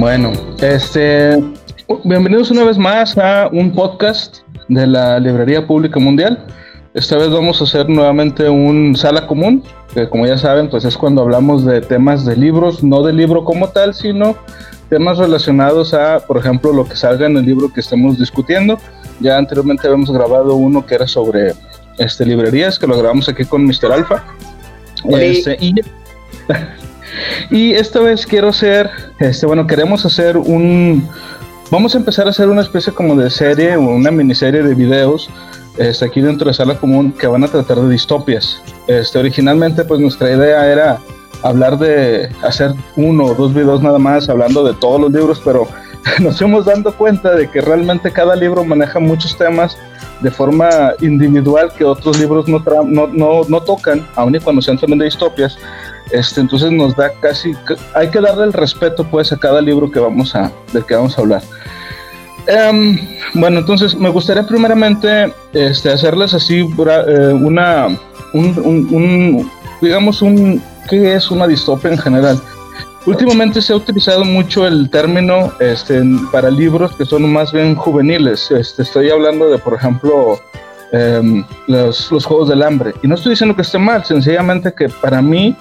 Bueno, este, bienvenidos una vez más a un podcast de la Librería Pública Mundial. Esta vez vamos a hacer nuevamente un sala común, que como ya saben, pues es cuando hablamos de temas de libros, no del libro como tal, sino temas relacionados a, por ejemplo, lo que salga en el libro que estemos discutiendo. Ya anteriormente habíamos grabado uno que era sobre este, librerías, que lo grabamos aquí con Mr. Alfa. Este, y, y, esta vez quiero hacer, este, bueno, queremos hacer un, vamos a empezar a hacer una especie como de serie o una miniserie de videos este, aquí dentro de Sala Común que van a tratar de distopias. Este, originalmente, pues nuestra idea era hablar de hacer uno o dos videos nada más hablando de todos los libros, pero nos fuimos dando cuenta de que realmente cada libro maneja muchos temas de forma individual que otros libros no, no, no, no, tocan, aun y cuando sean también de distopias. Este, entonces nos da casi, hay que darle el respeto pues a cada libro que vamos a, del que vamos a hablar. Um, bueno, entonces me gustaría primeramente este, hacerles así eh, una, un, un, un, digamos, un, ¿qué es una distopia en general? Últimamente se ha utilizado mucho el término este, para libros que son más bien juveniles. Este, estoy hablando de, por ejemplo, em, los, Juegos del Hambre. Y no estoy diciendo que esté mal, sencillamente que para mí,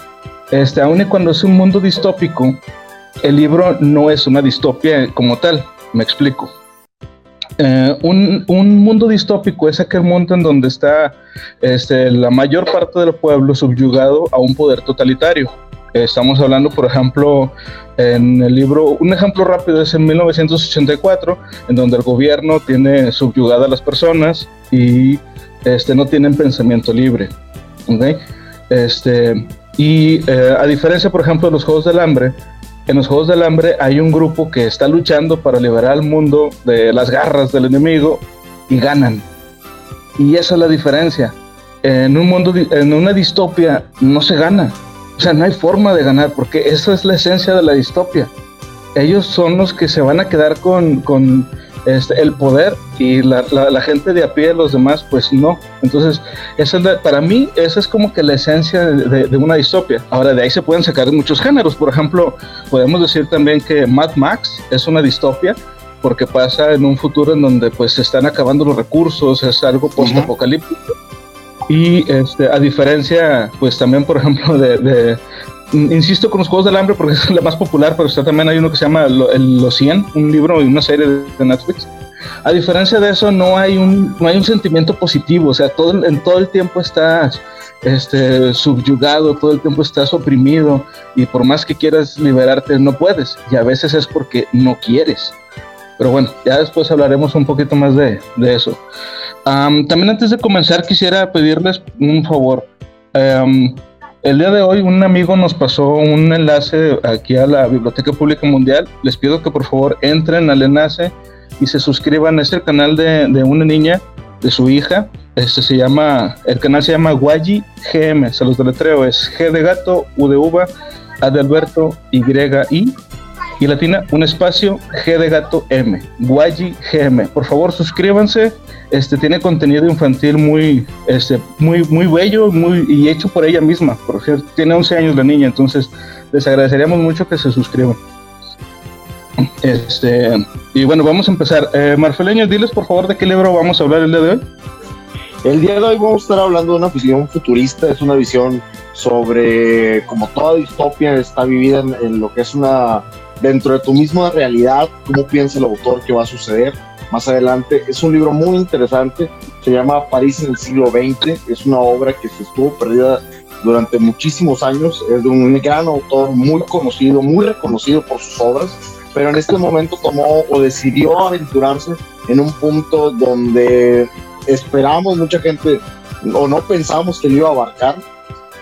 este, aun y cuando es un mundo distópico, el libro no es una distopia como tal. Me explico. Eh, un, un, mundo distópico es aquel mundo en donde está este, la mayor parte del pueblo subyugado a un poder totalitario. Estamos hablando, por ejemplo, en el libro, un ejemplo rápido es en 1984, en donde el gobierno tiene subyugada a las personas y este, no tienen pensamiento libre. ¿okay? Este, y eh, a diferencia, por ejemplo, de los Juegos del Hambre, en los Juegos del Hambre hay un grupo que está luchando para liberar al mundo de las garras del enemigo y ganan. Y esa es la diferencia. En un mundo, en una distopia, no se gana. O sea, no hay forma de ganar, porque esa es la esencia de la distopia. Ellos son los que se van a quedar con, con este, el poder y la, la, gente de a pie, los demás, pues no. Entonces, esa es para mí, esa es como que la esencia de, de, una distopia. Ahora, de ahí se pueden sacar muchos géneros. Por ejemplo, podemos decir también que Mad Max es una distopia porque pasa en un futuro en donde pues se están acabando los recursos, es algo post-apocalíptico. Y este, a diferencia, pues también, por ejemplo, de, de, insisto con los Juegos del Hambre porque es la más popular, pero está también hay uno que se llama Los 100, un libro y una serie de Netflix. A diferencia de eso, no hay un, no hay un sentimiento positivo, o sea, todo, en todo el tiempo estás este, subyugado, todo el tiempo estás oprimido y por más que quieras liberarte, no puedes. Y a veces es porque no quieres. Pero bueno, ya después hablaremos un poquito más de, de eso. También antes de comenzar, quisiera pedirles un favor. El día de hoy un amigo nos pasó un enlace aquí a la Biblioteca Pública Mundial. Les pido que por favor entren al enlace y se suscriban. Es el canal de, de una niña, de su hija. Este se llama, el canal se llama Guayi GM. Se los deletreo. Es G de gato, U de uva, A de Alberto, Y, I y latina, un espacio G de gato M, Guayi GM. Por favor, suscríbanse. Este tiene contenido infantil muy, este, muy, muy bello, muy y hecho por ella misma. Por cierto, tiene 11 años la niña, entonces les agradeceríamos mucho que se suscriban. Este, y bueno, vamos a empezar. Eh, Marfeleño, diles por favor de qué libro vamos a hablar el día de hoy. El día de hoy vamos a estar hablando de una visión futurista, es una visión sobre cómo toda distopia está vivida en lo que es una dentro de tu misma realidad, cómo piensa el autor que va a suceder más adelante. Es un libro muy interesante, se llama París en el siglo XX, es una obra que se estuvo perdida durante muchísimos años, es de un gran autor muy conocido, muy reconocido por sus obras, pero en este momento tomó o decidió aventurarse en un punto donde esperamos mucha gente o no pensamos que lo iba a abarcar.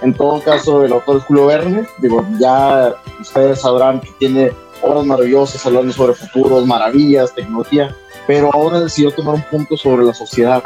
En todo caso, el autor es Julio Verne, digo, ya ustedes sabrán que tiene obras maravillosas hablando sobre futuros, maravillas, tecnología, pero ahora decidió tomar un punto sobre la sociedad.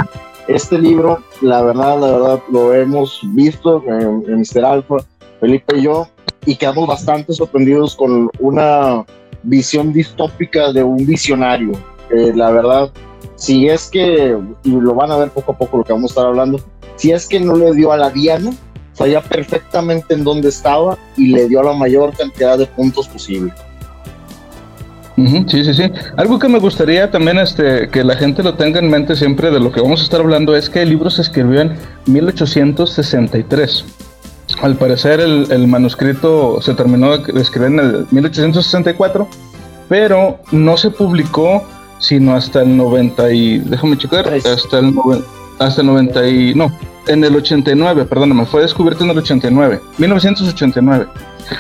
Este libro, la verdad, la verdad, lo hemos visto en, en Mr. Alfa, Felipe y yo, y quedamos bastante sorprendidos con una visión distópica de un visionario. Eh, la verdad, si es que, y lo van a ver poco a poco lo que vamos a estar hablando, si es que no le dio a la Diana, sabía perfectamente en dónde estaba y le dio la mayor cantidad de puntos posible. Sí, sí, sí. Algo que me gustaría también este, que la gente lo tenga en mente siempre de lo que vamos a estar hablando es que el libro se escribió en 1863. Al parecer el, manuscrito se terminó de escribir en el 1864, pero no se publicó sino hasta el 90 y... déjame checar, hasta el, hasta el 90 y... no, en el 89, perdóname, fue descubierto en el 89, 1989.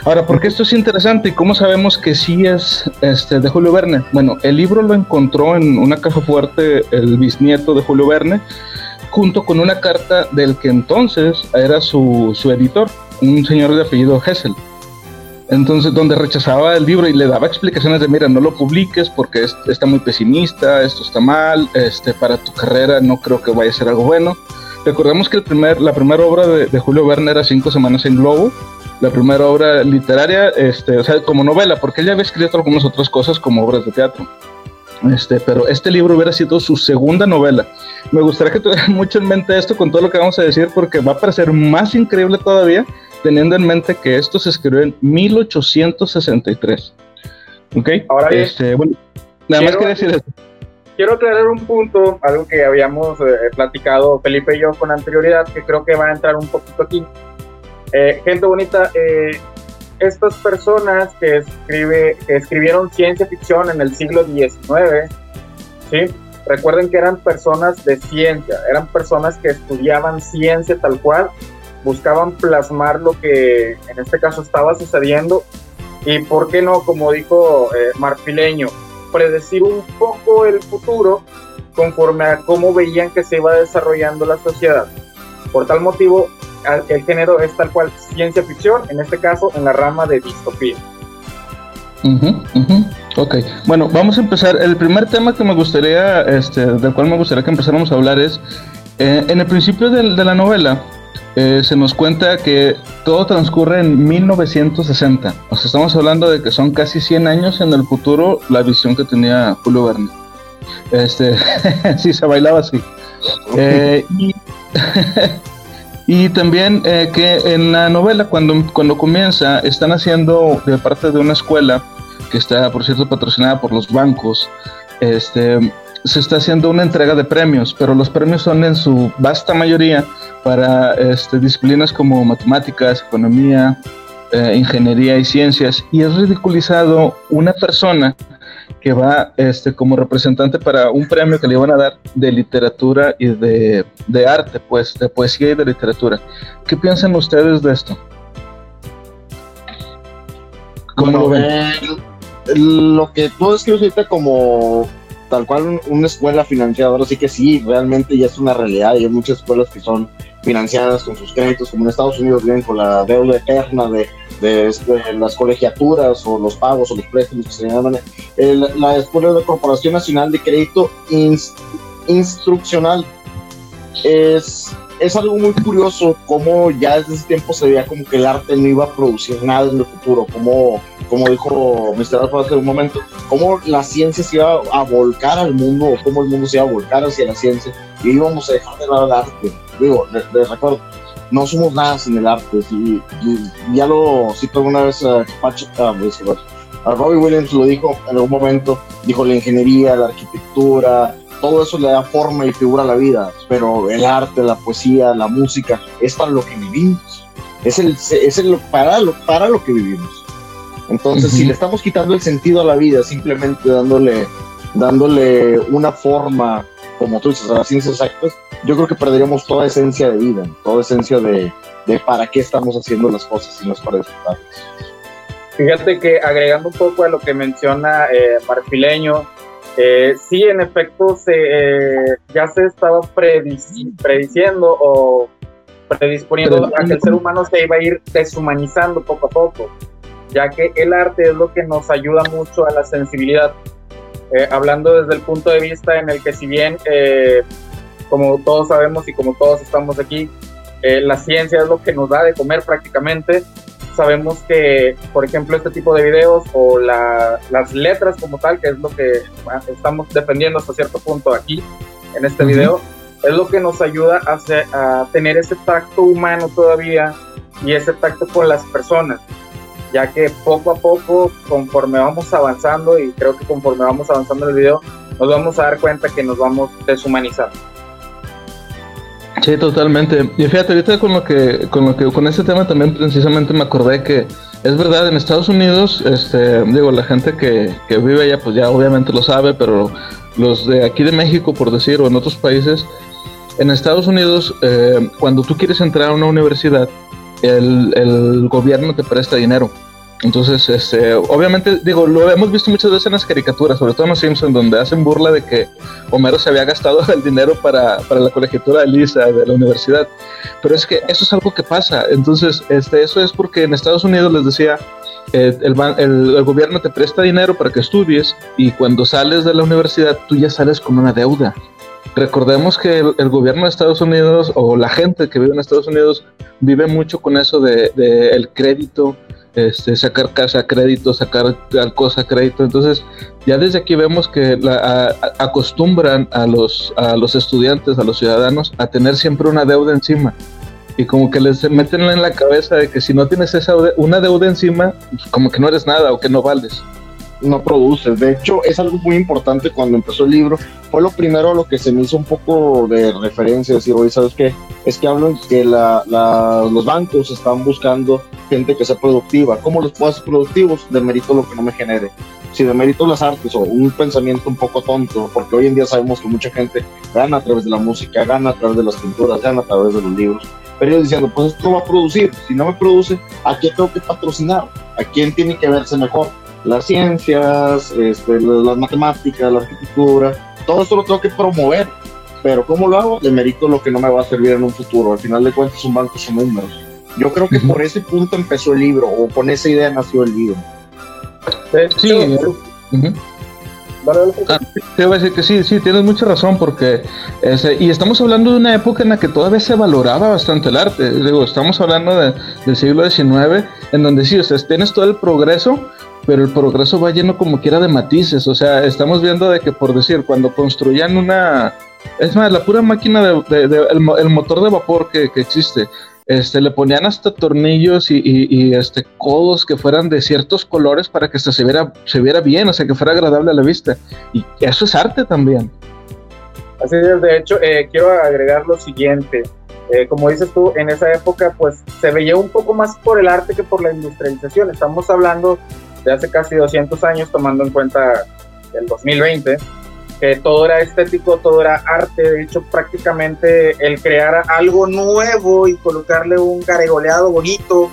Ahora, ¿por qué esto es interesante y cómo sabemos que sí es este, de Julio Verne? Bueno, el libro lo encontró en una caja fuerte el bisnieto de Julio Verne, junto con una carta del que entonces era su, su editor, un señor de apellido Hessel. Entonces, donde rechazaba el libro y le daba explicaciones de, mira, no lo publiques porque está muy pesimista, esto está mal, este, para tu carrera no creo que vaya a ser algo bueno. Recordemos que el primer, la primera obra de, de Julio Verne era Cinco Semanas en Globo, la primera obra literaria, este, o sea, como novela, porque él ya había escrito algunas otras cosas como obras de teatro. Este, pero este libro hubiera sido su segunda novela. Me gustaría que tuvieran mucho en mente esto con todo lo que vamos a decir, porque va a parecer más increíble todavía, teniendo en mente que esto se escribió en 1863. ¿Ok? Ahora bien, este, bueno, nada más que decir esto. Quiero aclarar un punto, algo que habíamos eh, platicado Felipe y yo con anterioridad, que creo que va a entrar un poquito aquí eh, gente bonita, eh, estas personas que, escribe, que escribieron ciencia ficción en el siglo XIX, ¿sí? recuerden que eran personas de ciencia, eran personas que estudiaban ciencia tal cual, buscaban plasmar lo que en este caso estaba sucediendo y, ¿por qué no? Como dijo eh, Marfileño, predecir un poco el futuro conforme a cómo veían que se iba desarrollando la sociedad. Por tal motivo, el género es tal cual ciencia ficción, en este caso en la rama de distopía. Ok, bueno, vamos a empezar. El primer tema que me gustaría, este, del cual me gustaría que empezáramos a hablar es, eh, en el principio de, la novela, eh, se nos cuenta que todo transcurre en 1960. O sea, estamos hablando de que son casi 100 años en el futuro la visión que tenía Julio Verne. Este, sí, se bailaba así. Eh, y también eh, que en la novela, cuando, cuando comienza, están haciendo de parte de una escuela que está, por cierto, patrocinada por los bancos, este, se está haciendo una entrega de premios, pero los premios son en su vasta mayoría para este, disciplinas como matemáticas, economía, eh, ingeniería y ciencias, y es ridiculizado una persona que va este, como representante para un premio que le iban a dar de literatura y de, arte, pues, de poesía y de literatura. ¿Qué piensan ustedes de esto? ¿Cómo lo ven? Eh, lo que tú como tal cual una escuela financiada, ahora sí que sí, realmente ya es una realidad y hay muchas escuelas que son financiadas con sus créditos, como en Estados Unidos vienen con la deuda eterna de de, este, las colegiaturas o los pagos o los préstamos que se llaman. la Escuela de Corporación Nacional de Crédito Instruccional es, es algo muy curioso como ya desde ese tiempo se veía como que el arte no iba a producir nada en el futuro, como, como dijo Mr. Alfa hace un momento, como la ciencia se iba a volcar al mundo o cómo el mundo se iba a volcar hacia la ciencia y íbamos a dejar de lado el arte. Digo, les recuerdo, no somos nada sin el arte. Y, ya lo cito alguna vez a, a Robbie Williams lo dijo en algún momento, dijo la ingeniería, la arquitectura, todo eso le da forma y figura a la vida, pero el arte, la poesía, la música, es para lo que vivimos, es, el, es el, para, lo, para lo que vivimos. Entonces, si le estamos quitando el sentido a la vida, simplemente dándole, dándole una forma, como tú dices, a las ciencias exactas, yo creo que perderíamos toda esencia de vida, toda esencia de, para qué estamos haciendo las cosas y no es para disfrutarlas. Fíjate que agregando un poco a lo que menciona eh, Marfileño, eh, sí, en efecto, se, eh, ya se estaba prediciendo o predisponiendo a que el ser humano se iba a ir deshumanizando poco a poco, ya que el arte es lo que nos ayuda mucho a la sensibilidad. Eh, hablando desde el punto de vista en el que si bien como todos sabemos y como todos estamos aquí, eh, la ciencia es lo que nos da de comer prácticamente. Sabemos que, por ejemplo, este tipo de videos o las letras como tal, que es lo que estamos defendiendo hasta cierto punto aquí en este video, es lo que nos ayuda a, a tener ese tacto humano todavía y ese tacto con las personas. ya que poco a poco, conforme vamos avanzando, y creo que conforme vamos avanzando en el video, nos vamos a dar cuenta que nos vamos deshumanizando. Sí, totalmente. Y fíjate, ahorita con lo que, con lo que, con este tema también precisamente me acordé que es verdad, en Estados Unidos, este, digo, la gente que, que vive allá, pues ya obviamente lo sabe, pero los de aquí de México, por decir, o en otros países, en Estados Unidos, eh, cuando tú quieres entrar a una universidad, el, el gobierno te presta dinero. Entonces, este, obviamente, digo, lo hemos visto muchas veces en las caricaturas, sobre todo en los Simpsons, donde hacen burla de que Homero se había gastado el dinero para, para la colegiatura de Lisa de la universidad. Pero es que eso es algo que pasa. Entonces, este, eso es porque en Estados Unidos les decía, eh, el, el, el, gobierno te presta dinero para que estudies y cuando sales de la universidad tú ya sales con una deuda. Recordemos que el, el, gobierno de Estados Unidos o la gente que vive en Estados Unidos vive mucho con eso de, de crédito, este, sacar casa a crédito, sacar tal cosa a crédito. Entonces, ya desde aquí vemos que la, acostumbran a los, a los estudiantes, a los ciudadanos, a tener siempre una deuda encima. Y como que les meten en la cabeza de que si no tienes esa una deuda encima, pues como que no eres nada o que no vales no produces. De hecho, es algo muy importante cuando empezó el libro. Fue lo primero lo que se me hizo un poco de referencia, decir, oye, ¿sabes qué? Es que hablan que la, los bancos están buscando gente que sea productiva. ¿Cómo los puedo hacer productivos? De mérito lo que no me genere. Si de mérito las artes o un pensamiento un poco tonto, porque hoy en día sabemos que mucha gente gana a través de la música, gana a través de las pinturas, gana a través de los libros. Pero ellos diciendo, pues esto va a producir. Si no me produce, ¿a quién tengo que patrocinar? ¿A quién tiene que verse mejor? Las ciencias, este, las matemáticas, la arquitectura, todo eso lo tengo que promover. Pero ¿cómo lo hago? Le merito lo que no me va a servir en un futuro. Al final de cuentas, un banco son números. Yo creo que uh -huh. por ese punto empezó el libro, o con esa idea nació el libro. Sí, uh -huh. Ah, te voy a decir que sí, sí, tienes mucha razón, porque ese, y estamos hablando de una época en la que todavía se valoraba bastante el arte. Digo, estamos hablando de, del siglo XIX, en donde sí, o sea, tienes todo el progreso, pero el progreso va lleno como quiera de matices. O sea, estamos viendo de que, por decir, cuando construían una. Es más, la pura máquina de, el, motor de vapor que, que existe, este, le ponían hasta tornillos y, y, y, este, codos que fueran de ciertos colores para que se viera, se viera bien, o sea, que fuera agradable a la vista. Y eso es arte también. Así es, de hecho, eh, quiero agregar lo siguiente. Eh, como dices tú, en esa época, pues se veía un poco más por el arte que por la industrialización. Estamos hablando de hace casi 200 años, tomando en cuenta el 2020 que todo era estético, todo era arte, de hecho prácticamente el crear algo nuevo y colocarle un caregoleado bonito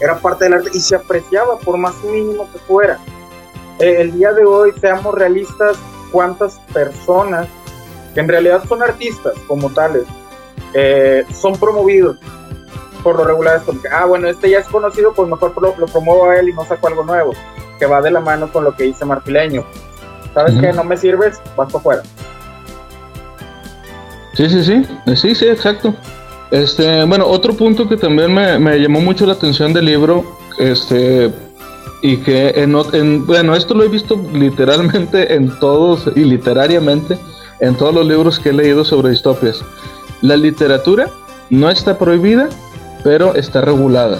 era parte del arte y se apreciaba por más mínimo que fuera. Eh, el día de hoy, seamos realistas, cuántas personas que en realidad son artistas como tales, eh, son promovidos por lo regular es como que, ah, bueno, este ya es conocido, pues mejor lo, lo promuevo a él y no saco algo nuevo, que va de la mano con lo que dice Marfileño ¿Sabes uh -huh. que no me sirves? Vas para afuera. Sí, sí, sí, sí, sí, exacto. Este, bueno, otro punto que también me, me llamó mucho la atención del libro, este, y que en, en, bueno, esto lo he visto literalmente en todos y literariamente en todos los libros que he leído sobre distopias. La literatura no está prohibida, pero está regulada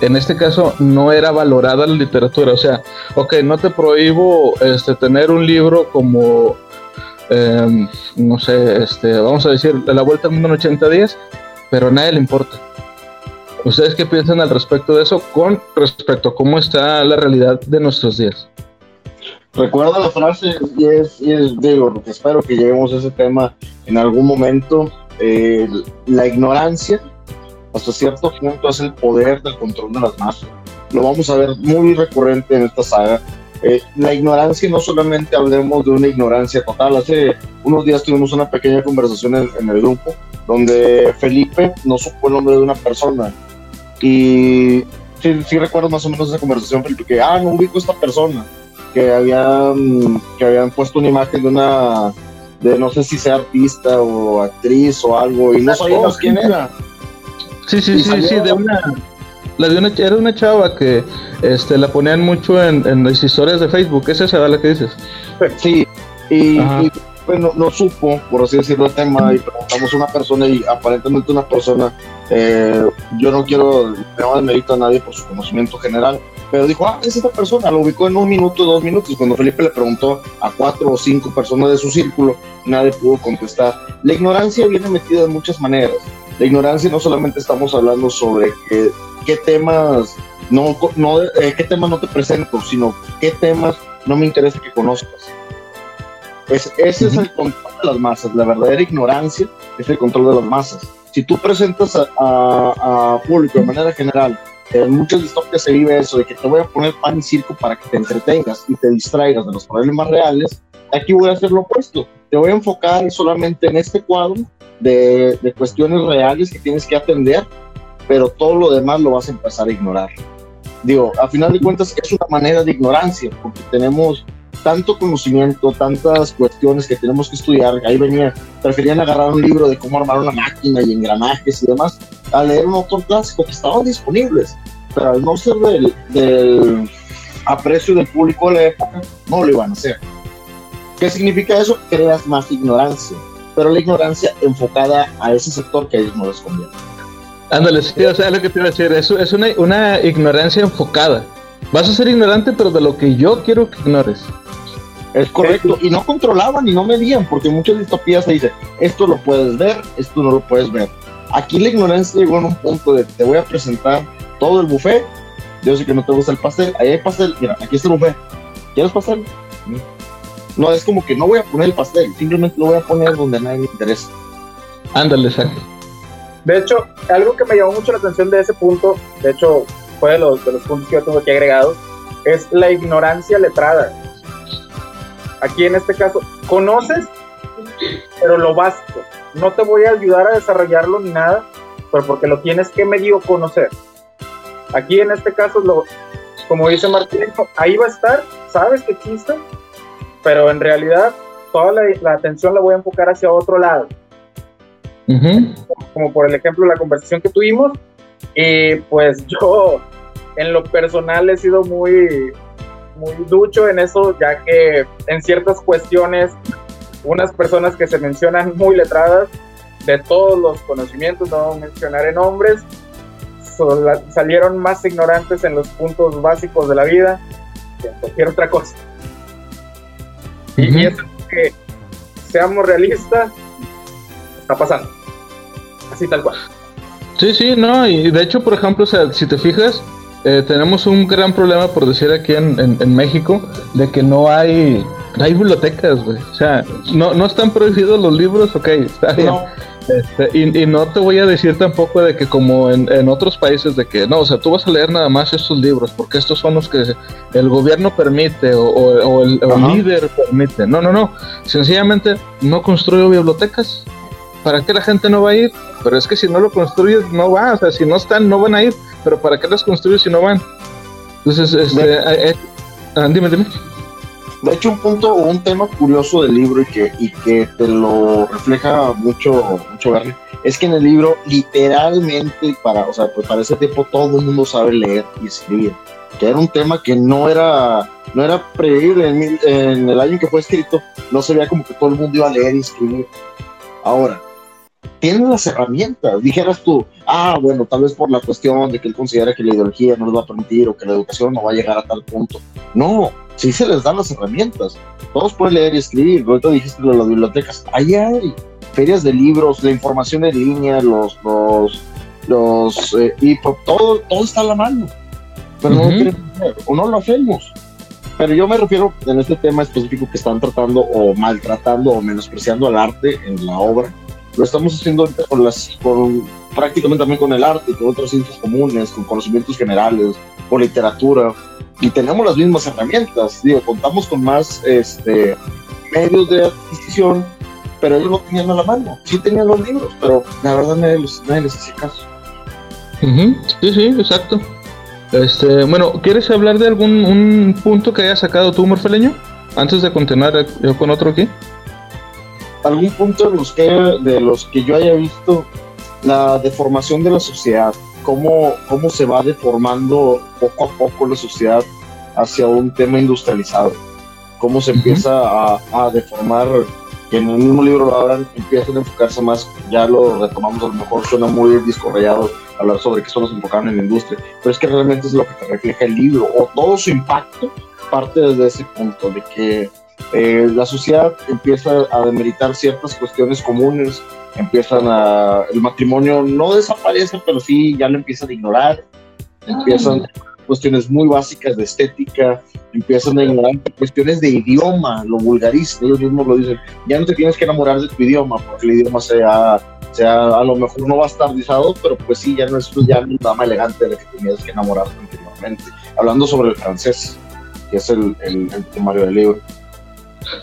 en este caso no era valorada la literatura. O sea, ok, no te prohíbo este, tener un libro como, eh, no sé, este, vamos a decir, La Vuelta al Mundo en 80 días, pero a nadie le importa. ¿Ustedes qué piensan al respecto de eso con respecto a cómo está la realidad de nuestros días? Recuerda la frase y es, y es digo, espero que lleguemos a ese tema en algún momento. Eh, la ignorancia hasta cierto punto es el poder del control de las masas. Lo vamos a ver muy recurrente en esta saga. Eh, la ignorancia, no solamente hablemos de una ignorancia total. Hace unos días tuvimos una pequeña conversación en, en el grupo donde Felipe no supo el nombre de una persona. Y sí, sí recuerdo más o menos esa conversación, Felipe, que, ah, no ubico a esta persona. Que habían, que habían puesto una imagen de una, de no sé si sea artista o actriz o algo, y no sabíamos quién era. Sí, sí, sí, sí, de una, la de una, era una chava que este, la ponían mucho en, en las historias de Facebook, ¿es esa la que dices? Sí, y, y, Felipe no, supo, por así decirlo, el tema y preguntamos a una persona y aparentemente una persona, eh, yo no quiero, no a nadie por su conocimiento general, pero dijo, ah, es esta persona, lo ubicó en un minuto, dos minutos. Cuando Felipe le preguntó a cuatro o cinco personas de su círculo, nadie pudo contestar. La ignorancia viene metida de muchas maneras. La ignorancia no solamente estamos hablando sobre qué temas no, no eh, qué temas no te presento, sino qué temas no me interesa que conozcas. Es, ese es el control de las masas, la verdadera ignorancia es el control de las masas. Si tú presentas a, a público de manera general en muchas distopias se vive eso de que te voy a poner pan y circo para que te entretengas y te distraigas de los problemas reales. Aquí voy a hacer lo opuesto. Te voy a enfocar solamente en este cuadro de, de cuestiones reales que tienes que atender, pero todo lo demás lo vas a empezar a ignorar. Digo, a final de cuentas es una manera de ignorancia, porque tenemos tanto conocimiento, tantas cuestiones que tenemos que estudiar. Ahí venía, preferían agarrar un libro de cómo armar una máquina y engranajes y demás, a leer un autor clásico que estaban disponibles. Pero al no ser del, del aprecio del público de la época, no lo iban a hacer. ¿Qué significa eso? Creas más ignorancia, pero la ignorancia enfocada a ese sector que a ellos no les conviene. Ándale, sí, o sea, lo que te iba a decir, es, es una, una ignorancia enfocada. Vas a ser ignorante, pero de lo que yo quiero que ignores. Es correcto, y no controlaban y no medían, porque muchas distopías se dice, esto lo puedes ver, esto no lo puedes ver. Aquí la ignorancia llegó en un punto de, te voy a presentar todo el buffet, yo sé que no te gusta el pastel, ahí hay pastel, mira, aquí está el buffet, ¿quieres pastel? No, es como que no voy a poner el pastel, simplemente lo voy a poner donde a nadie le interesa. Ándale, exacto. De hecho, algo que me llamó mucho la atención de ese punto, de hecho, fue de los, de los puntos que yo tengo aquí agregados, es la ignorancia letrada Aquí en este caso, conoces, pero lo básico. No te voy a ayudar a desarrollarlo ni nada, pero porque lo tienes que medio conocer. Aquí en este caso, lo, como dice Martín, ahí va a estar, sabes que existe, pero en realidad toda la, atención la voy a enfocar hacia otro lado. como, por el ejemplo la conversación que tuvimos, y pues yo en lo personal he sido muy muy ducho en eso, ya que en ciertas cuestiones, unas personas que se mencionan muy letradas de todos los conocimientos, no mencionaré nombres, salieron más ignorantes en los puntos básicos de la vida que en cualquier otra cosa. Y eso es que seamos realistas, está pasando. Así tal cual. Sí, sí, no, y de hecho, por ejemplo, o sea, si te fijas, eh, tenemos un gran problema, por decir aquí en, en, México, de que no hay, hay bibliotecas, güey. O sea, no, no están prohibidos los libros, ok, está bien. Este, y, y, no te voy a decir tampoco de que como en, en, otros países de que no, o sea, tú vas a leer nada más estos libros porque estos son los que el gobierno permite o, o, el, líder permite. No, no, no. Sencillamente no construyo bibliotecas. ¿Para qué la gente no va a ir? Pero es que si no lo construyes no va, o sea, si no están no van a ir pero ¿para qué las construyes si no van? Entonces, este, eh, eh, ah, dime, dime. De hecho, un punto o un tema curioso del libro y que, y que te lo refleja mucho, mucho es que en el libro literalmente para, o sea, pues para ese tiempo todo el mundo sabe leer y escribir, que era un tema que no era, no era previble en, en el año en que fue escrito, no se veía como que todo el mundo iba a leer y escribir. Ahora, tienen las herramientas. Dijeras tú, ah, bueno, tal vez por la cuestión de que él considera que la ideología no les va a permitir o que la educación no va a llegar a tal punto. No, sí se les dan las herramientas. Todos pueden leer y escribir. Ahorita dijiste de las bibliotecas. Ahí hay ferias de libros, la información en línea, los, los, los, eh, y todo, todo está a la mano. Pero no lo o no lo hacemos. Pero yo me refiero en este tema específico que están tratando o maltratando o menospreciando al arte en la obra lo estamos haciendo con, las, con prácticamente también con el arte, con otros ciencias comunes, con conocimientos generales, con literatura, y tenemos las mismas herramientas, digo, contamos con más este, medios de adquisición, pero ellos no tenían a la mano, sí tenían los libros, pero la verdad nadie, les hacía caso. Sí, sí, exacto. Este, bueno, ¿quieres hablar de algún un punto que haya sacado tú, Morfeleño? Antes de continuar yo con otro aquí algún punto de los que, de los que yo haya visto la deformación de la sociedad, cómo, cómo se va deformando poco a poco la sociedad hacia un tema industrializado, cómo se empieza a, a, deformar que en el mismo libro lo hablan, empiezan a enfocarse más, ya lo retomamos, a lo mejor suena muy disco rayado hablar sobre que solo se enfocaron en la industria, pero es que realmente es lo que te refleja el libro, o todo su impacto parte desde ese punto, de que eh, la sociedad empieza a demeritar ciertas cuestiones comunes, empiezan a, el matrimonio no desaparece, pero sí ya lo empiezan a ignorar, empiezan cuestiones muy básicas de estética, empiezan a ignorar cuestiones de idioma, lo vulgarizan, ellos mismos lo dicen, ya no te tienes que enamorar de tu idioma, porque el idioma sea, sea a lo mejor no bastardizado, pero pues sí, ya no es ya una dama elegante de la que tenías que enamorarte anteriormente. Hablando sobre el francés, que es el, el, el temario del libro.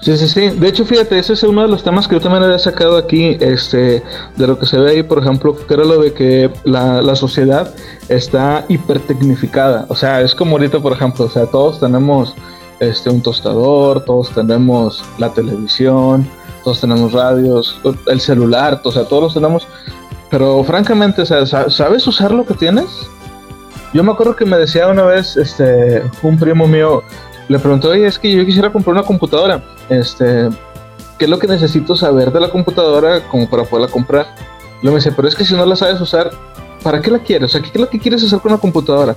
Sí, sí, sí. De hecho, fíjate, ese es uno de los temas que yo también había sacado aquí, este, de lo que se ve ahí, por ejemplo, que era lo de que la, la sociedad está hipertecnificada. O sea, es como ahorita, por ejemplo, o sea, todos tenemos este, un tostador, todos tenemos la televisión, todos tenemos radios, el celular, o sea, todos los tenemos. Pero francamente, o sea, ¿sabes usar lo que tienes? Yo me acuerdo que me decía una vez este, un primo mío, le preguntó, oye, es que yo quisiera comprar una computadora. Este, ¿qué es lo que necesito saber de la computadora como para poderla comprar? Luego me dice, pero es que si no la sabes usar, ¿para qué la quieres? O sea, ¿qué es lo que quieres hacer con una computadora?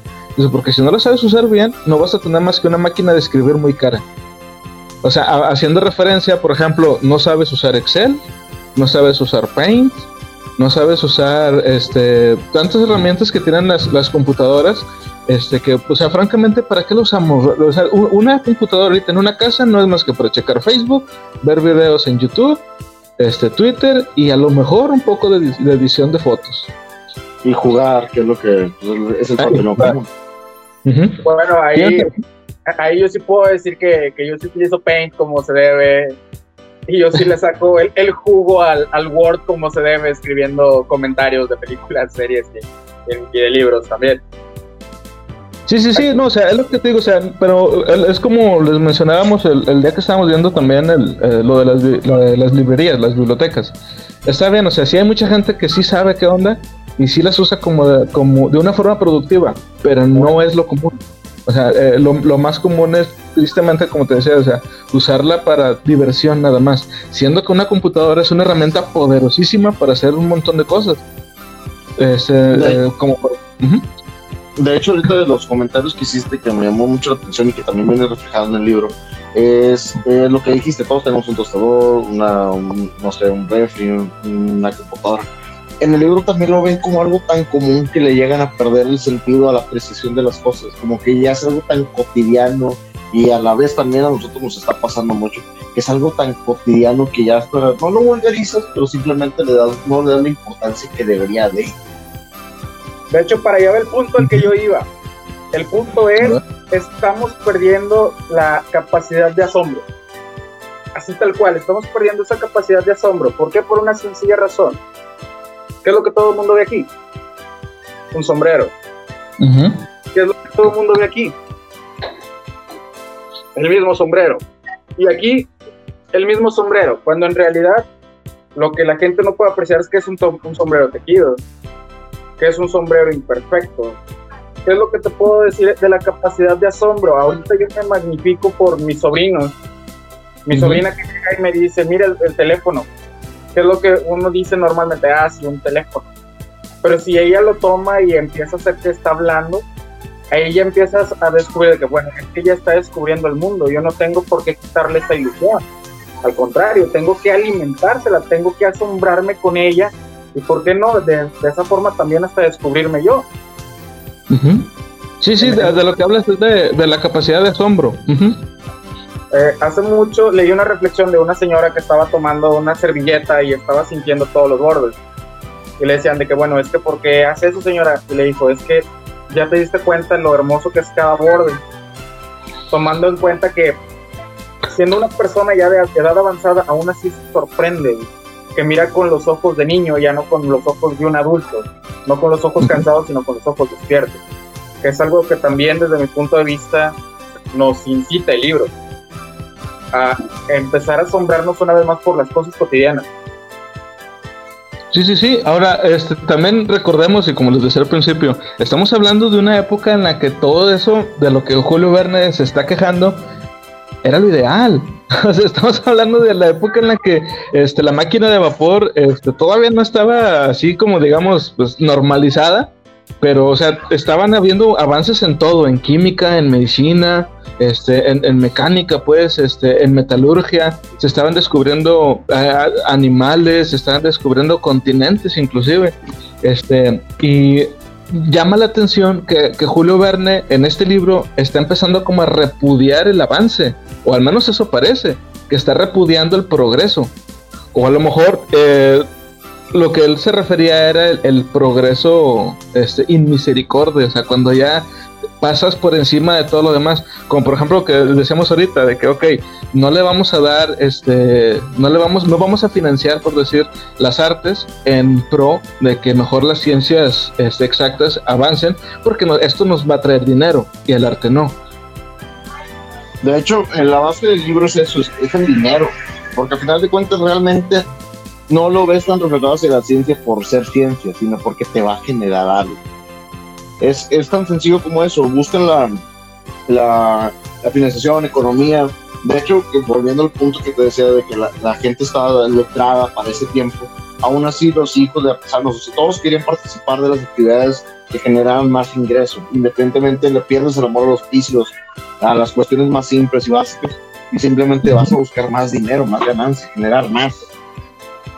Porque si no la sabes usar bien, no vas a tener más que una máquina de escribir muy cara. O sea, haciendo referencia, por ejemplo, no sabes usar Excel, no sabes usar Paint, no sabes usar este tantas herramientas que tienen las computadoras este que, o sea, francamente, ¿para qué lo usamos? O sea, una computadora ahorita en una casa no es más que para checar Facebook, ver videos en YouTube, este Twitter y a lo mejor un poco de, edición de fotos. Y jugar, que es lo que pues, es el contenido común. Bueno, ahí, ahí yo sí puedo decir que, que, yo sí utilizo Paint como se debe. Y yo sí le saco el, el jugo al, al, Word como se debe, escribiendo comentarios de películas, series y, y de libros también. Sí, sí, sí, no, o sea, es lo que te digo, o sea, pero es como les mencionábamos el, el día que estábamos viendo también el, eh, lo, de las, de las librerías, las bibliotecas. Está bien, o sea, sí hay mucha gente que sí sabe qué onda y sí las usa como de, como de una forma productiva, pero no es lo común. O sea, eh, lo, lo, más común es, tristemente, como te decía, o sea, usarla para diversión nada más, siendo que una computadora es una herramienta poderosísima para hacer un montón de cosas. Eh, como... De hecho, ahorita de los comentarios que hiciste que me llamó mucho la atención y que también viene reflejado en el libro, es eh, lo que dijiste, todos tenemos un tostador, una, no sé, un refri, una computadora. En el libro también lo ven como algo tan común que le llegan a perder el sentido a la precisión de las cosas, como que ya es algo tan cotidiano y a la vez también a nosotros nos está pasando mucho, que es algo tan cotidiano que ya no lo vulgarizas, pero simplemente le das, no le das la importancia que debería de. De hecho, para allá va el punto al que yo iba. El punto es, estamos perdiendo la capacidad de asombro. Así tal cual, estamos perdiendo esa capacidad de asombro. ¿Por qué? Por una sencilla razón. ¿Qué es lo que todo el mundo ve aquí? Un sombrero. ¿Qué es lo que todo el mundo ve aquí? El mismo sombrero. Y aquí, el mismo sombrero, cuando en realidad lo que la gente no puede apreciar es que es un, un sombrero tejido, que es un sombrero imperfecto. ¿Qué es lo que te puedo decir de la capacidad de asombro? Ahorita yo me magnifico por mis sobrinos. Mi sobrina que llega y me dice, mira el, teléfono. ¿Qué es lo que uno dice normalmente? Ah, sí, un teléfono. Pero si ella lo toma y empieza a hacer que está hablando, ahí ya empiezas a descubrir que, bueno, es que ella está descubriendo el mundo. Yo no tengo por qué quitarle esta ilusión. Al contrario, tengo que alimentársela, tengo que asombrarme con ella y por qué no, de, esa forma también hasta descubrirme yo. Sí, sí, de, lo que hablas es de, la capacidad de asombro. Eh, hace mucho leí una reflexión de una señora que estaba tomando una servilleta y estaba sintiendo todos los bordes. Y le decían de que, bueno, es que ¿por qué hace eso, señora? Y le dijo, es que ya te diste cuenta de lo hermoso que es cada borde. Tomando en cuenta que siendo una persona ya de edad avanzada, aún así se sorprende que mira con los ojos de niño, ya no con los ojos de un adulto, no con los ojos cansados, sino con los ojos despiertos. Que es algo que también desde mi punto de vista nos incita el libro a empezar a asombrarnos una vez más por las cosas cotidianas. Sí, sí, sí. Ahora, este, también recordemos, y como les decía al principio, estamos hablando de una época en la que todo eso de lo que Julio Verne se está quejando era lo ideal. estamos hablando de la época en la que este, la máquina de vapor este, todavía no estaba así como, digamos, pues, normalizada, pero, o sea, estaban habiendo avances en todo, en química, en medicina, este, en, mecánica, pues, este, en metalurgia, se estaban descubriendo eh, animales, se estaban descubriendo continentes inclusive, este, y llama la atención que, Julio Verne en este libro está empezando como a repudiar el avance, o al menos eso parece, que está repudiando el progreso, o a lo mejor eh, lo que él se refería era el, progreso este, inmisericordia, o sea, cuando ya pasas por encima de todo lo demás. Como por ejemplo que decíamos ahorita, de que, ok, no le vamos a dar, este, no le vamos, no vamos a financiar, por decir, las artes en pro de que mejor las ciencias este, exactas avancen, porque esto nos va a traer dinero y el arte no. De hecho, en la base del libro es eso, es el dinero, porque al final de cuentas realmente no lo ves tan reflejado hacia la ciencia por ser ciencia, sino porque te va a generar algo. Es, es tan sencillo como eso, buscan la, la, financiación, economía. De hecho, volviendo al punto que te decía de que la, gente estaba letrada para ese tiempo, aún así los hijos de artesanos, todos querían participar de las actividades que generaban más ingresos, independientemente le pierdes el amor a los vicios, a las cuestiones más simples y básicas, y simplemente vas a buscar más dinero, más ganancia, generar más.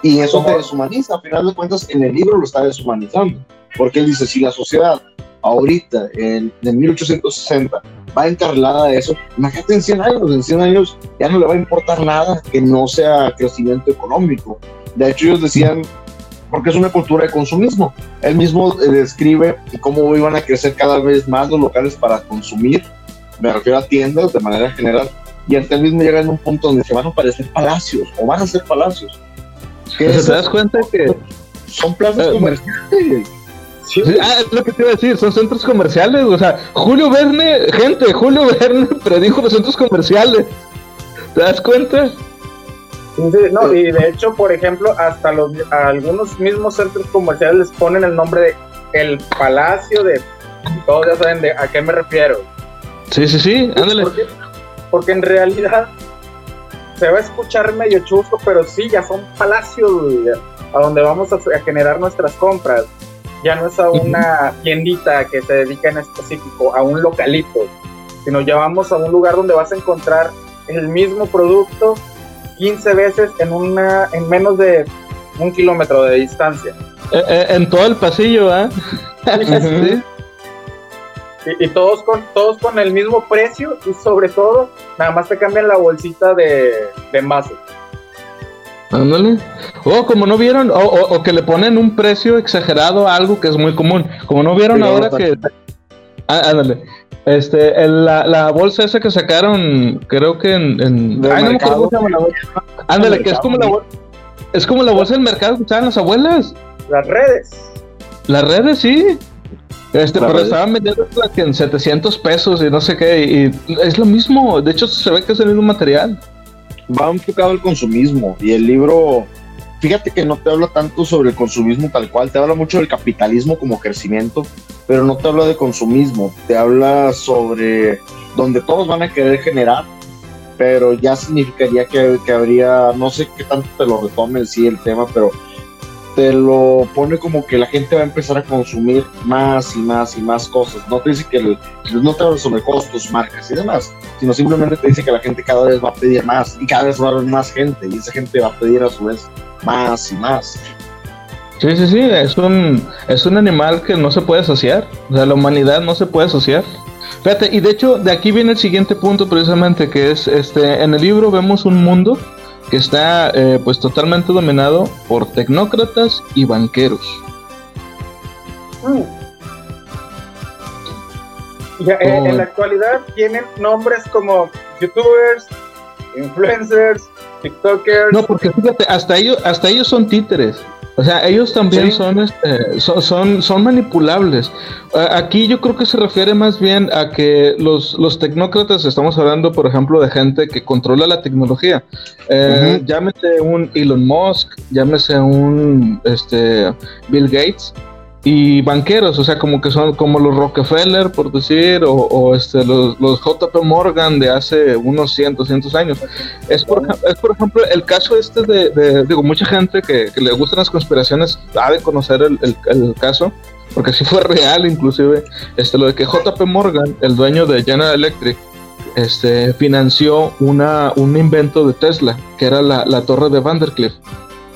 Y eso te deshumaniza, a final de cuentas en el libro lo está deshumanizando, porque él dice, si la sociedad ahorita, en, 1860, va encarrilada a eso, imagínate en 100 años, en 100 años ya no le va a importar nada que no sea crecimiento económico. De hecho, ellos decían, porque es una cultura de consumismo. Él mismo eh, describe cómo iban a crecer cada vez más los locales para consumir, me refiero a tiendas de manera general, y hasta él mismo llega en un punto donde se van a parecer palacios, o van a ser palacios. ¿Te das cuenta que son plazas eh, ah, es lo que te iba a decir, son centros comerciales, o sea, Julio Verne, gente, Julio Verne predijo los centros comerciales. ¿Te das cuenta? no, y de hecho, por ejemplo, hasta los algunos mismos centros comerciales les ponen el nombre de el Palacio de todos ya saben de a qué me refiero. Sí, sí, sí, ándale. Porque, en realidad se va a escuchar medio chusco, pero sí, ya son palacios a donde vamos a generar nuestras compras ya no es a una tiendita que se dedica en específico, a un localito, sino ya vamos a un lugar donde vas a encontrar el mismo producto 15 veces en, una, en menos de un kilómetro de distancia. Eh, eh, en todo el pasillo, ¿ah? Y, todos, con, todos con el mismo precio y sobre todo, nada más te cambian la bolsita de, de envase. Ándale. O como no vieron, o, que le ponen un precio exagerado a algo que es muy común. Como no vieron ahora que. Ah, ándale. Este, la, bolsa esa que sacaron, creo que en. Ay, no me acuerdo la. Ándale, que es como la bolsa. Es como la bolsa del mercado que usaban las abuelas. Las redes. Las redes, sí. Este, pero estaban vendiendo en 700 pesos y no sé qué. Y es lo mismo. De hecho, se ve que es el mismo material va enfocado al consumismo y el libro, fíjate que no te habla tanto sobre el consumismo tal cual, te habla mucho del capitalismo como crecimiento, pero no te habla de consumismo, te habla sobre donde todos van a querer generar, pero ya significaría que, que habría, no sé qué tanto te lo retome sí el tema, pero te lo pone como que la gente va a empezar a consumir más y más y más cosas. No te dice que no te habla sobre costos, marcas y demás, sino simplemente te dice que la gente cada vez va a pedir más y cada vez va a haber más gente y esa gente va a pedir a su vez más y más. Sí, sí, sí, es un, es un animal que no se puede asociar, o sea, la humanidad no se puede asociar. Fíjate, y de hecho de aquí viene el siguiente punto precisamente, que es, este, en el libro vemos un mundo que está eh, pues totalmente dominado por tecnócratas y banqueros. Mm. Eh, en la actualidad tienen nombres como youtubers, influencers, tiktokers. No, porque fíjate, hasta ellos, hasta ellos son títeres. O sea, ellos también son, este, son, son, manipulables. Aquí yo creo que se refiere más bien a que los, los tecnócratas, estamos hablando, por ejemplo, de gente que controla la tecnología. Eh, llámese un Elon Musk, llámese un este, Bill Gates. Y banqueros, o sea, como que son como los Rockefeller, por decir, o, este, los, JP Morgan de hace unos cientos, cientos años. Es por, es por ejemplo el caso este de, digo, mucha gente que, le gustan las conspiraciones ha de conocer el, el, caso, porque sí fue real inclusive, este, lo de que JP Morgan, el dueño de General Electric, este, financió una, un invento de Tesla, que era la, la torre de Vandercliff.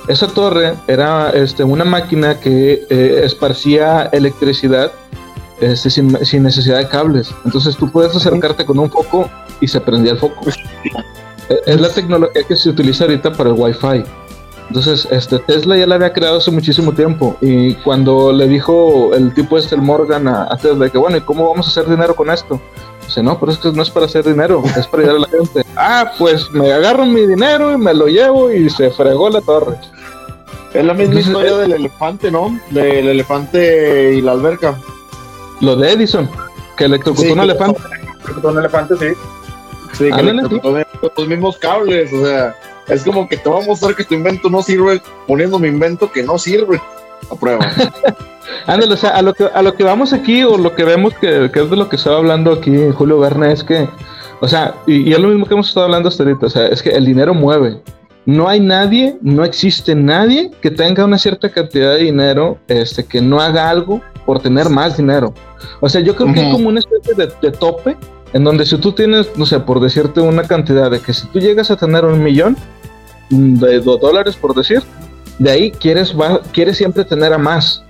Esa torre era este, una máquina que eh, esparcía electricidad este, sin, necesidad de cables. Entonces tú puedes acercarte con un foco y se prendía el foco. E, es la tecnología que se utiliza ahorita para el Wi-Fi. Entonces, este, Tesla ya la había creado hace muchísimo tiempo. Y cuando le dijo el tipo este, el Morgan, a, a Tesla, que bueno, ¿y cómo vamos a hacer dinero con esto? Dice, no, pero es que no es para hacer dinero, es para ayudar a la gente. ah, pues me agarro mi dinero y me lo llevo y se fregó la torre. Es la misma historia eh, del elefante, ¿no? Del elefante y la alberca. Lo de Edison, que electrocutó un elefante. Electrocutó un elefante, sí. Sí, que electrocutó los mismos cables, o sea, es como que te va a mostrar que tu invento no sirve poniendo mi invento que no sirve. A prueba. Ándale, o sea, a lo, que, a lo que vamos aquí, o lo que vemos que, es de lo que estaba hablando aquí Julio Verne, es que, o sea, y, es lo mismo que hemos estado hablando hasta ahorita, o sea, es que el dinero mueve. No hay nadie, no existe nadie que tenga una cierta cantidad de dinero, este, que no haga algo por tener más dinero. O sea, yo creo que hay como una especie de, de tope en donde si tú tienes, no sé, por decirte una cantidad de que si tú llegas a tener un millón de dólares, por decir, de ahí quieres, va, quieres siempre tener a más.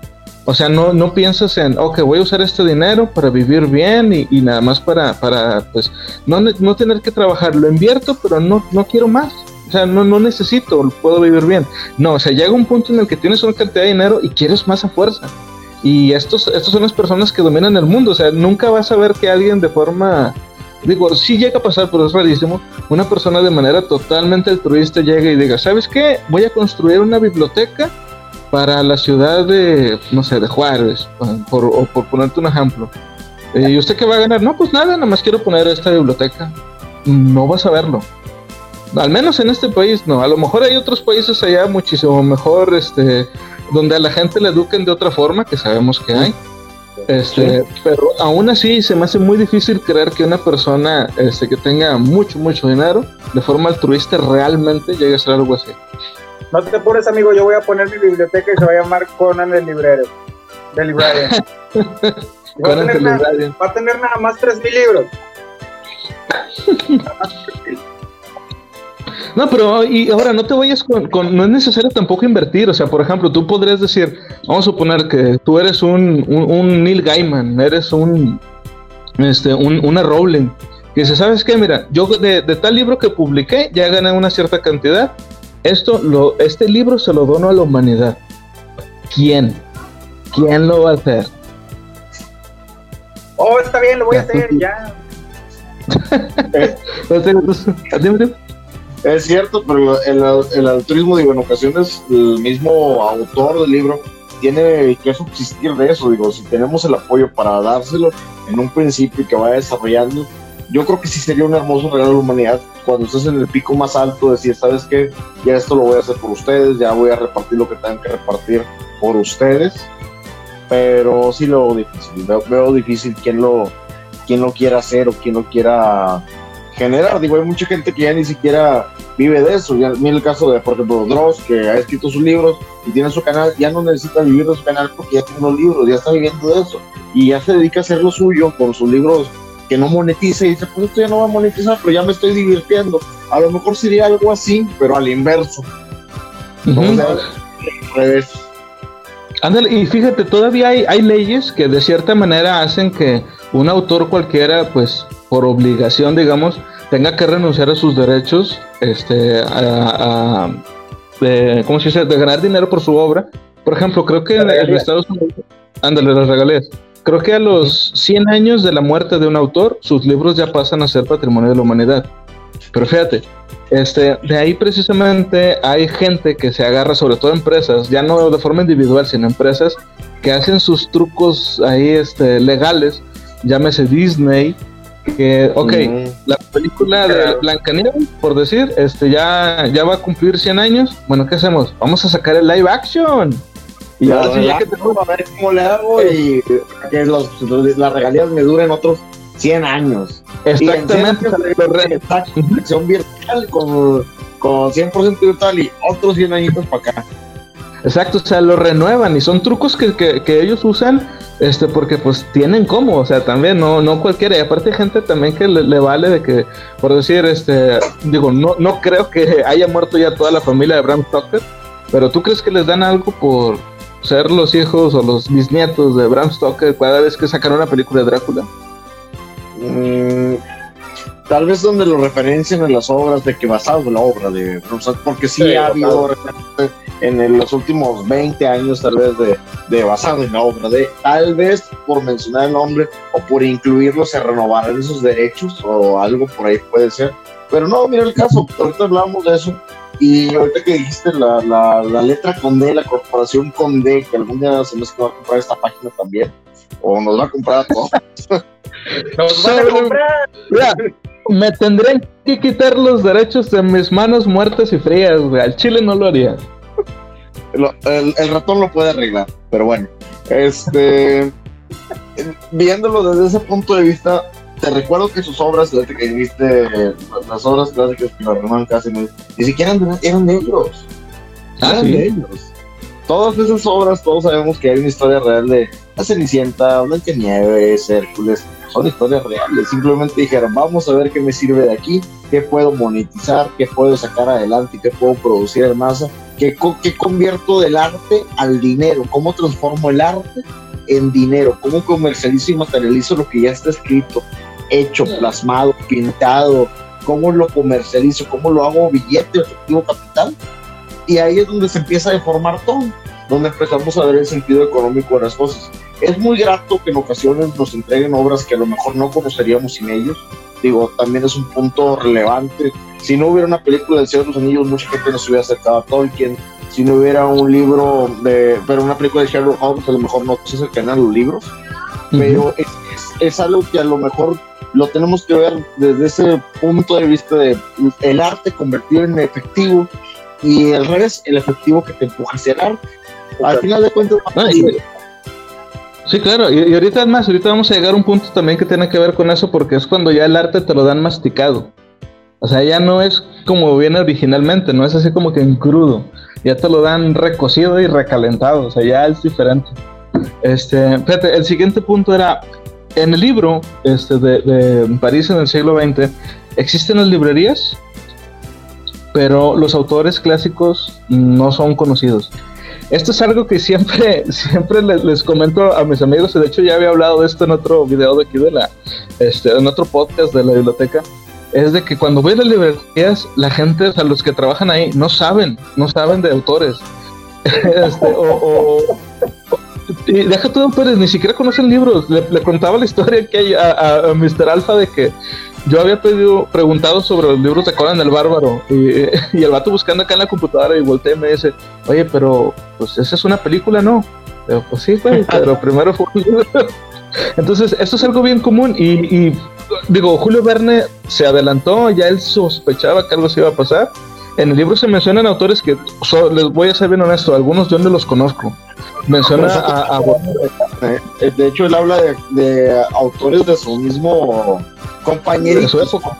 O sea, no, no piensas en, ok, voy a usar este dinero para vivir bien y, nada más para, para pues, no, no, tener que trabajar. Lo invierto, pero no, no quiero más. O sea, no, no necesito, puedo vivir bien. No, o sea, llega un punto en el que tienes una cantidad de dinero y quieres más a fuerza. Y estos, estos son las personas que dominan el mundo. O sea, nunca vas a ver que alguien de forma digo, sí llega a pasar, pero es rarísimo, una persona de manera totalmente altruista llega y diga, ¿sabes qué? Voy a construir una biblioteca para la ciudad de, no sé, de Juárez, por, o por ponerte un ejemplo. Eh, ¿Y usted qué va a ganar? No, pues nada, nada más quiero poner esta biblioteca. No vas a verlo. Al menos en este país no. A lo mejor hay otros países allá muchísimo mejor, este, donde a la gente le eduquen de otra forma, que sabemos que hay. Este, pero aún así se me hace muy difícil creer que una persona este, que tenga mucho, mucho dinero, de forma altruista, realmente llegue a ser algo así. No te apures, amigo, yo voy a poner mi biblioteca y se va a llamar Conan el Librero. De Librarian. Conan. Va a tener nada más 3.000 libros. No, pero y ahora no te vayas con, no es necesario tampoco invertir, o sea, por ejemplo, tú podrías decir, vamos a suponer que tú eres un, un, Neil Gaiman, eres un, este, un, una Rowling, que dice, ¿sabes qué? Mira, yo de, tal libro que publiqué ya gané una cierta cantidad, esto, lo, este libro se lo dono a la humanidad. ¿Quién? ¿Quién lo va a hacer? Oh, está bien, lo voy a hacer, ya. Es cierto, pero el, altruismo, digo, en ocasiones el mismo autor del libro tiene que subsistir de eso. Digo, si tenemos el apoyo para dárselo en un principio y que vaya desarrollando, yo creo que sí sería un hermoso regalo a la humanidad cuando estés en el pico más alto, decir, ¿sabes qué? Ya esto lo voy a hacer por ustedes, ya voy a repartir lo que tengan que repartir por ustedes. Pero sí lo veo difícil, veo, veo difícil quién lo, quién lo quiera hacer o quién lo quiera generar. Digo, hay mucha gente que ya ni siquiera vive de eso. Ya, mira el caso de, por ejemplo, Dross, que ha escrito sus libros y tiene su canal, ya no necesita vivir de su canal porque ya tiene los libros, ya está viviendo de eso. Y ya se dedica a hacer lo suyo con sus libros que no monetiza y dice, pues esto ya no va a monetizar, pero ya me estoy divirtiendo. A lo mejor sería algo así, pero al inverso. Ándale, y fíjate, todavía hay, hay leyes que de cierta manera hacen que un autor cualquiera, pues por obligación, digamos, tenga que renunciar a sus derechos, este, a, de, ¿cómo se dice?, de ganar dinero por su obra. Por ejemplo, creo que en, Estados Unidos, ándale, las regalías. Creo que a los 100 años de la muerte de un autor, sus libros ya pasan a ser patrimonio de la humanidad. Pero fíjate, este, de ahí precisamente hay gente que se agarra, sobre todo empresas, ya no de forma individual, sino empresas que hacen sus trucos ahí este, legales, llámese Disney, que, ok, la película de Blancanieves, por decir, este ya, ya va a cumplir 100 años. Bueno, ¿qué hacemos? Vamos a sacar el live action. Y ahora sí, ya que tengo a ver cómo le hago y que los, las regalías me duren otros 100 años. Exactamente. Son virtual con, con 100% virtual y otros 100 añitos para acá. Exacto, o sea, lo renuevan y son trucos que, que, ellos usan este porque pues tienen cómo, o sea, también no no cualquiera, y aparte hay gente también que le, vale de que por decir este digo, no no creo que haya muerto ya toda la familia de Bram Stoker, pero tú crees que les dan algo por ser los hijos o los bisnietos de Bram Stoker cada vez que sacan una película de Drácula? Mm, tal vez donde lo referencian en las obras de que basado en la obra de Bram Stoker, porque sí, ha habido en los últimos 20 años tal vez de, basado en la obra de tal vez por mencionar el nombre o por incluirlo se renovarán esos derechos o algo por ahí puede ser pero no mira el caso ahorita hablamos de eso y ahorita que dijiste la, la, letra con D, la corporación con D, que algún día se nos va a comprar esta página también, o nos va a comprar a todos. nos van a comprar. me tendrían que quitar los derechos de mis manos muertas y frías, güey. Al chile no lo haría. El, ratón lo puede arreglar, pero bueno. Este. viéndolo desde ese punto de vista, te recuerdo que sus obras, que viste las obras clásicas que lo reman casi ni siquiera eran de ellos. Ah, eran de ellos. Todas esas obras, todos sabemos que hay una historia real de La Cenicienta, Blancanieves, Hércules, son historias reales. Simplemente dijeron, vamos a ver qué me sirve de aquí, qué puedo monetizar, qué puedo sacar adelante, qué puedo producir en masa, qué, qué convierto del arte al dinero, cómo transformo el arte en dinero, cómo comercializo y materializo lo que ya está escrito, hecho, plasmado, pintado, cómo lo comercializo, cómo lo hago billete, efectivo, capital. Y ahí es donde se empieza a deformar todo, donde empezamos a ver el sentido económico de las cosas. Es muy grato que en ocasiones nos entreguen obras que a lo mejor no conoceríamos sin ellos. Digo, también es un punto relevante. Si no hubiera una película del Señor de los Anillos, mucha gente no se hubiera acercado a Tolkien. Si no hubiera un libro de, pero una película de Sherlock Holmes, a lo mejor no se acercan a los libros. Pero es, es algo que a lo mejor lo tenemos que ver desde ese punto de vista de el arte convertido en efectivo y el revés, el efectivo que te empuja hacia el arte. Al final de cuentas, Sí, claro, y, ahorita es más, ahorita vamos a llegar a un punto también que tiene que ver con eso, porque es cuando ya el arte te lo dan masticado. O sea, ya no es como viene originalmente, no es así como que en crudo, ya te lo dan recocido y recalentado, o sea, ya es diferente. Este, fíjate, el siguiente punto era en el libro este, de, París en el siglo XX, existen las librerías, pero los autores clásicos no son conocidos. Esto es algo que siempre, siempre les, comento a mis amigos, de hecho ya había hablado de esto en otro video de aquí de la, este, en otro podcast de la biblioteca, es de que cuando voy a las librerías, la gente, o sea, los que trabajan ahí, no saben, no saben de autores. este, o, y deja todo Pérez, ni siquiera conocen libros. Le, contaba la historia que hay a, a, Mr. Alpha de que yo había pedido, preguntado sobre los libros de Conan el Bárbaro y, el vato buscando acá en la computadora y volteé y me dice, oye, pero pues esa es una película, ¿no? pues sí, pero primero fue un libro. Entonces, esto es algo bien común y, y, digo, Julio Verne se adelantó, ya él sospechaba que algo se iba a pasar. En el libro se mencionan autores que, les voy a ser bien honesto, algunos yo no los conozco. Menciona a, eh, De hecho, él habla de, autores de su mismo compañero. De su época.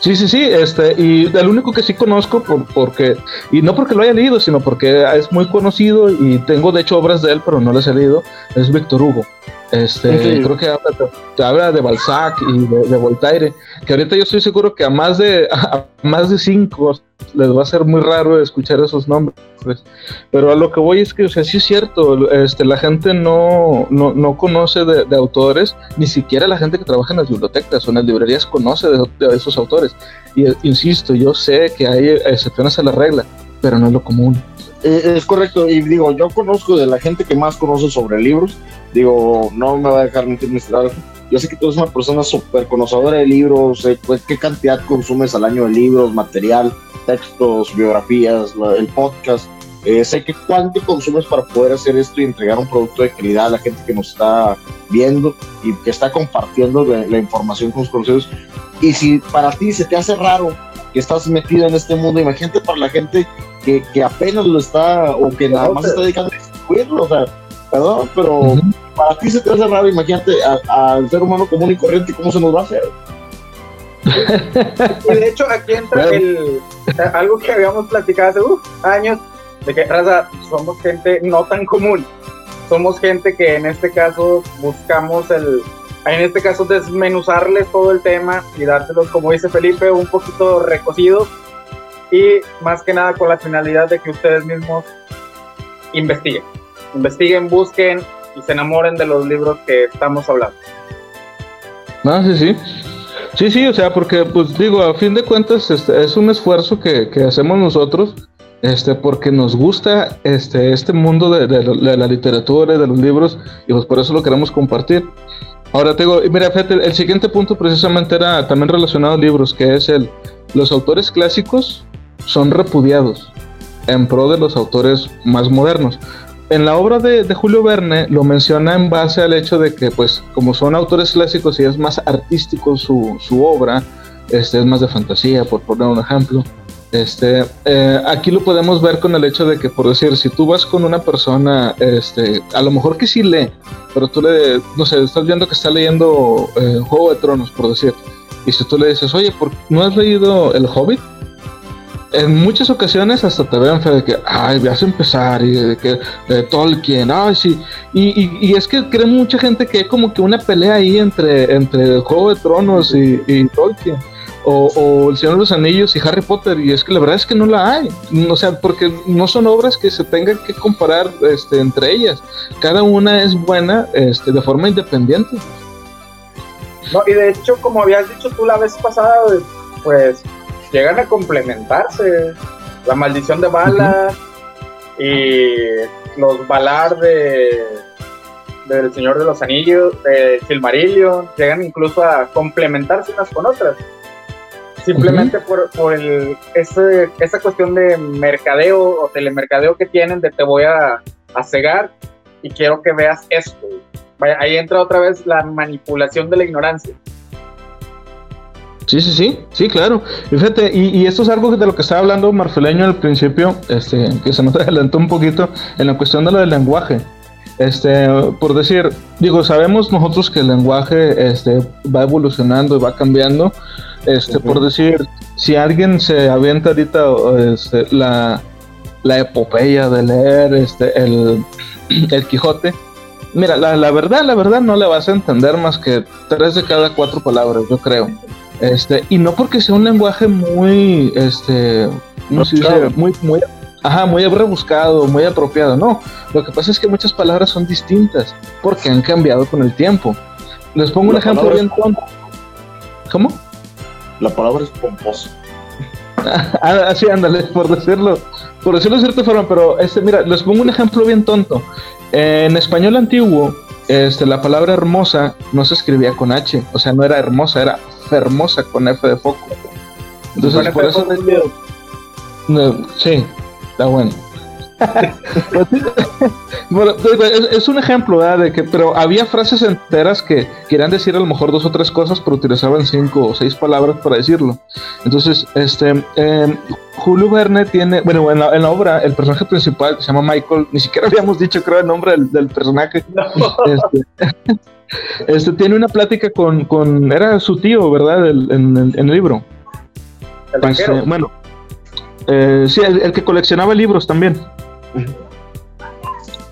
Sí, sí, sí, este, y el único que sí conozco, por, porque, y no porque lo haya leído, sino porque es muy conocido y tengo de hecho obras de él, pero no las he leído, es Víctor Hugo. Este, creo que habla, de Balzac y de, Voltaire, que ahorita yo estoy seguro que a más de a más de cinco les va a ser muy raro escuchar esos nombres. Pero a lo que voy es que, o sea, sí es cierto, este, la gente no, no, conoce de, autores, ni siquiera la gente que trabaja en las bibliotecas o en las librerías conoce de, esos autores. Y insisto, yo sé que hay excepciones a la regla, pero no es lo común. Eh, es correcto, y digo, yo conozco de la gente que más conoce sobre libros, digo, no me va a dejar mentir. Yo sé que tú eres una persona súper conocedora de libros, pues, qué cantidad consumes al año de libros, material, textos, biografías, el podcast. Eh, sé que cuánto consumes para poder hacer esto y entregar un producto de calidad a la gente que nos está viendo y que está compartiendo la, información con los conocidos. Y si para ti se te hace raro que estás metido en este mundo, imagínate para la gente que, apenas lo está, o que nada más está dedicando a distribuirlo, o sea, perdón, pero para ti se te hace raro, imagínate al ser humano común y corriente, ¿cómo se nos va a hacer? y de hecho aquí entra el, algo que habíamos platicado hace años, de que raza, somos gente no tan común, somos gente que en este caso buscamos el, en este caso desmenuzarles todo el tema y dárselos, como dice Felipe, un poquito recocidos y más que nada con la finalidad de que ustedes mismos investiguen, investiguen, busquen y se enamoren de los libros que estamos hablando. Ah, sí, sí. Sí, sí, o sea, porque, pues digo, a fin de cuentas este, es un esfuerzo que, hacemos nosotros, este, porque nos gusta este, este mundo de, de, la literatura y de los libros, y pues por eso lo queremos compartir. Ahora te digo, mira, fíjate, el siguiente punto precisamente era también relacionado a libros, que es el, los autores clásicos son repudiados en pro de los autores más modernos en la obra de, Julio Verne lo menciona en base al hecho de que, pues, como son autores clásicos y es más artístico su, obra, este, es más de fantasía, por poner un ejemplo. Este, eh, aquí lo podemos ver con el hecho de que, por decir, si tú vas con una persona, este, a lo mejor que sí lee, pero tú le, no sé, estás viendo que está leyendo eh, Juego de Tronos, por decir, y si tú le dices, oye, ¿no has leído El Hobbit? En muchas ocasiones hasta te ven de que, ay, vas a empezar y de que Tolkien, ay, sí. Y, y, es que cree mucha gente que hay como que una pelea ahí entre, entre Juego de Tronos y, Tolkien. O, El Señor de los Anillos y Harry Potter, y es que la verdad es que no la hay. O sea, porque no son obras que se tengan que comparar este, entre ellas. Cada una es buena este, de forma independiente. No, y de hecho, como habías dicho tú la vez pasada, pues llegan a complementarse. La maldición de Bala y los Balar de del Señor de los Anillos, de Silmarillion, llegan incluso a complementarse unas con otras. Simplemente por, por el, ese, esa cuestión de mercadeo o telemercadeo que tienen de te voy a, a cegar y quiero que veas esto. ahí entra otra vez la manipulación de la ignorancia. Sí, sí, sí, sí, claro. Y fíjate, y, esto es algo de lo que estaba hablando Marfeleño al principio, este, que se nos adelantó un poquito en la cuestión de lo del lenguaje. Este, por decir, digo, sabemos nosotros que el lenguaje este, va evolucionando y va cambiando. Este, por decir, si alguien se avienta ahorita este, la, la epopeya de leer este, el, el Quijote, mira, la, la verdad, la verdad no le vas a entender más que tres de cada cuatro palabras, yo creo. Este, y no porque sea un lenguaje muy, este, no sé, muy, muy, ajá, muy rebuscado, muy apropiado, no. Lo que pasa es que muchas palabras son distintas porque han cambiado con el tiempo. Les pongo un ejemplo bien tonto. ¿Cómo? La palabra es pomposo. Así, ah, ándale, por decirlo, por decirlo de cierta forma, pero este, mira, les pongo un ejemplo bien tonto. En español antiguo, este, la palabra hermosa no se escribía con H, o sea, no era hermosa, era hermosa con F de foco. Entonces, por eso sí, está bueno. es, un ejemplo de que, pero había frases enteras que querían decir a lo mejor dos o tres cosas, pero utilizaban cinco o seis palabras para decirlo. Entonces, este em, Julio Verne tiene, bueno, en la, obra, el personaje principal se llama Michael, ni siquiera habíamos dicho, creo, el nombre del, personaje. Este, este, tiene una plática con, con, era su tío, ¿verdad? en, el libro. Pues, eh, bueno, eh, sí, el, que coleccionaba libros también.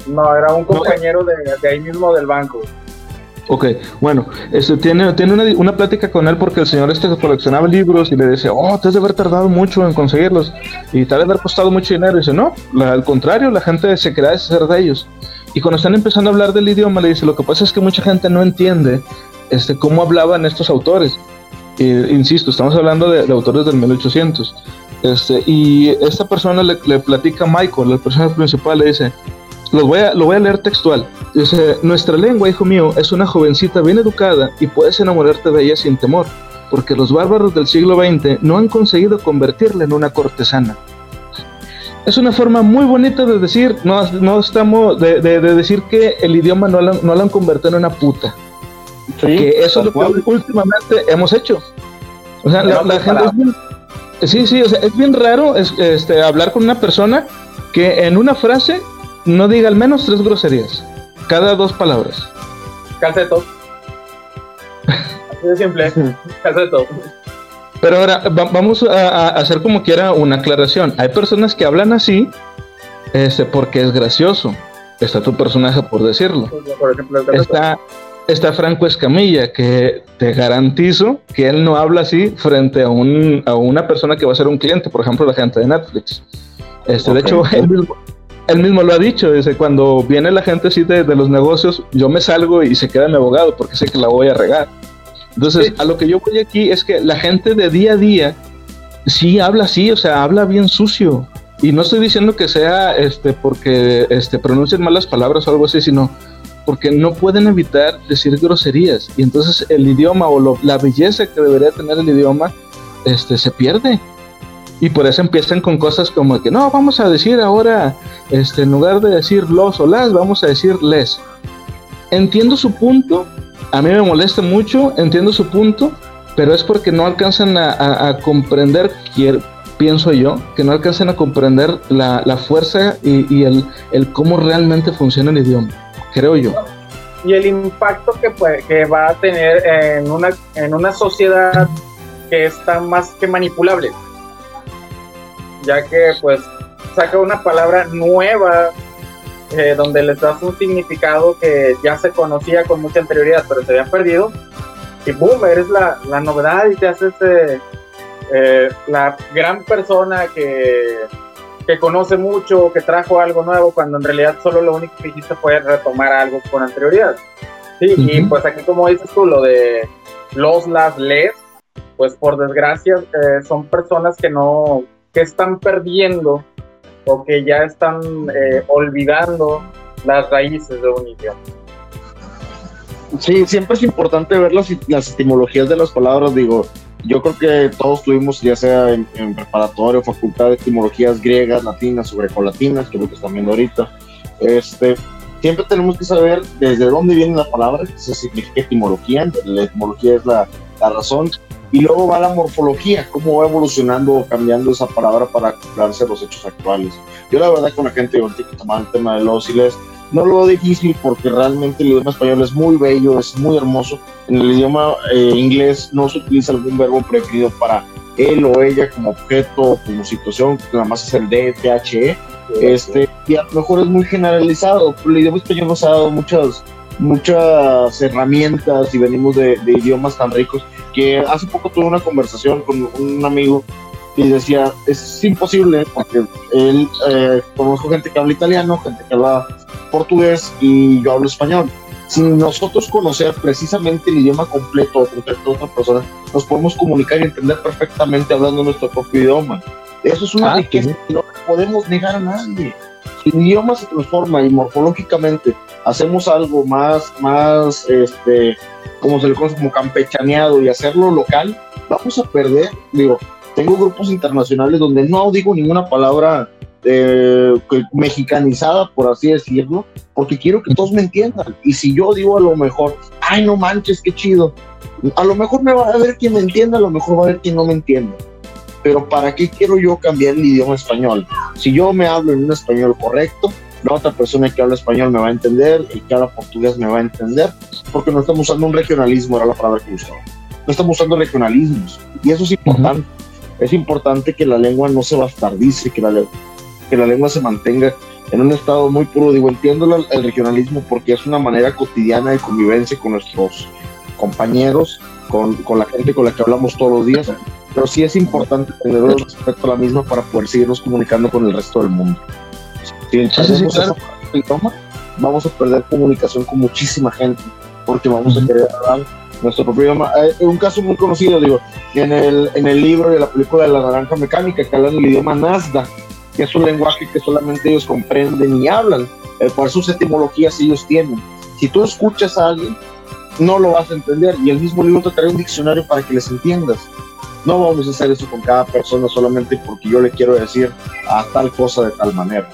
No, era un compañero de, ahí mismo del banco. Ok, bueno, este, tiene, tiene una, una, plática con él porque el señor este coleccionaba libros y le dice, oh, te has de haber tardado mucho en conseguirlos y te ha de haber costado mucho dinero. Y dice, no, al contrario, la gente se crea deshacer de ellos. Y cuando están empezando a hablar del idioma, le dice, lo que pasa es que mucha gente no entiende este, cómo hablaban estos autores. insisto, estamos hablando de, autores del 1800. Este, y esta persona le, platica a Michael, el personaje principal, le dice, lo voy, lo voy a leer textual. Dice, nuestra lengua, hijo mío, es una jovencita bien educada y puedes enamorarte de ella sin temor, porque los bárbaros del siglo XX no han conseguido convertirla en una cortesana. Es una forma muy bonita de decir, no, no estamos, de, decir que el idioma no lo, no han convertido en una puta. que eso es lo que últimamente hemos hecho. O sea, la, gente es Sí, sí, o sea, es bien raro este, hablar con una persona que en una frase no diga al menos tres groserías, cada dos palabras. Calceto. Así de simple, calceto. Pero ahora vamos a, hacer como quiera una aclaración. Hay personas que hablan así este, porque es gracioso. Está tu personaje por decirlo. Por ejemplo, está, está Franco Escamilla, que te garantizo que él no habla así frente a, un, a una persona que va a ser un cliente, por ejemplo, la gente de Netflix. Este, De hecho, él mismo, él mismo, lo ha dicho, dice, cuando viene la gente así de, de, los negocios, yo me salgo y se queda mi abogado porque sé que la voy a regar. Entonces, a lo que yo voy aquí es que la gente de día a día sí habla así, o sea, habla bien sucio. Y no estoy diciendo que sea este porque este pronuncien malas palabras o algo así, sino porque no pueden evitar decir groserías. Y entonces el idioma o la belleza que debería tener el idioma este se pierde. Y por eso empiezan con cosas como que no vamos a decir ahora este en lugar de decir los o las vamos a decir les. Entiendo su punto a mí me molesta mucho entiendo su punto pero es porque no alcanzan a, comprender pienso yo que no alcanzan a comprender la, fuerza y, el cómo realmente funciona el idioma creo yo. Y el impacto que, puede, que va a tener en una, en una sociedad que está más que manipulable. Ya que pues saca una palabra nueva eh, donde les das un significado que ya se conocía con mucha anterioridad, pero se había perdido. Y boom, eres la, la novedad y te haces eh, eh, la gran persona que que conoce mucho, que trajo algo nuevo, cuando en realidad solo lo único que hiciste fue retomar algo con anterioridad. Sí, y pues aquí como dices tú, lo de los, las, les, pues por desgracia eh, son personas que no, que están perdiendo o que ya están eh, olvidando las raíces de un idioma. Sí, siempre es importante ver las, las etimologías de las palabras, digo, yo creo que todos tuvimos, ya sea en, preparatorio o facultad de etimologías griegas, latinas o grecolatinas, que es lo que están viendo ahorita. Este, siempre tenemos que saber desde dónde viene la palabra, que se significa etimología, la etimología es la, la, razón, y luego va la morfología, cómo va evolucionando o cambiando esa palabra para acoplarse a los hechos actuales. Yo la verdad con la gente ahorita que tomaba el tema de los les no lo difícil porque realmente el idioma español es muy bello, es muy hermoso. En el idioma eh, inglés no se utiliza algún verbo preferido para él o ella como objeto, como situación, nada más es el de, THE. Este, y a lo mejor es muy generalizado. El idioma español nos ha dado muchas, muchas herramientas y venimos de, de idiomas tan ricos que hace poco tuve una conversación con un amigo y decía, es imposible porque él, eh, conozco gente que habla italiano, gente que habla portugués y yo hablo español. Sin nosotros conocer precisamente el idioma completo de otra persona, nos podemos comunicar y entender perfectamente hablando nuestro propio idioma. Eso es una ah, riqueza que no podemos negar a nadie. Si el idioma se transforma y morfológicamente hacemos algo más, más, este, como se le conoce como campechaneado y hacerlo local, vamos a perder, digo, tengo grupos internacionales donde no digo ninguna palabra eh, mexicanizada, por así decirlo, porque quiero que todos me entiendan. Y si yo digo a lo mejor, ay, no manches, qué chido, a lo mejor me va a ver quien me entienda, a lo mejor va a ver quien no me entienda. Pero ¿para qué quiero yo cambiar el idioma español? Si yo me hablo en un español correcto, la otra persona que habla español me va a entender, el que habla portugués me va a entender, porque no estamos usando un regionalismo, era la palabra que usaba. No estamos usando regionalismos, y eso es importante. Es importante que la lengua no se bastardice, que la, que la lengua se mantenga en un estado muy puro. Digo, entiendo el regionalismo porque es una manera cotidiana de convivencia con nuestros compañeros, con, con, la gente con la que hablamos todos los días, pero sí es importante tener respeto a la misma para poder seguirnos comunicando con el resto del mundo. Si vamos a perder comunicación con muchísima gente, porque vamos a querer hablar nuestro propio idioma. Hay un caso muy conocido, digo, en el, en el libro de la película de la naranja mecánica, que hablan el idioma Nasdaq que es un lenguaje que solamente ellos comprenden y hablan, eh, por sus etimologías ellos tienen. Si tú escuchas a alguien, no lo vas a entender y el mismo libro te trae un diccionario para que les entiendas. No vamos a hacer eso con cada persona solamente porque yo le quiero decir a tal cosa de tal manera.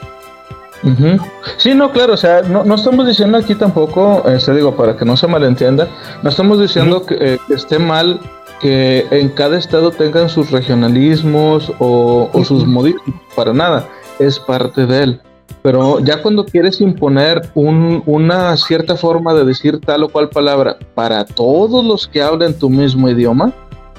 Sí, no, claro, o sea, no, no estamos diciendo aquí tampoco, este digo, para que no se malentienda, no estamos diciendo que, eh, esté mal que en cada estado tengan sus regionalismos o, sus modismos, para nada, es parte de él. Pero ya cuando quieres imponer una cierta forma de decir tal o cual palabra para todos los que hablan tu mismo idioma,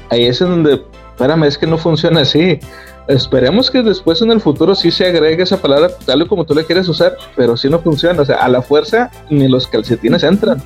ahí es en donde, espérame, es que no funciona así. Esperemos que después en el futuro sí se agregue esa palabra tal y como tú la quieres usar, pero si no funciona. O sea, a la fuerza ni los calcetines entran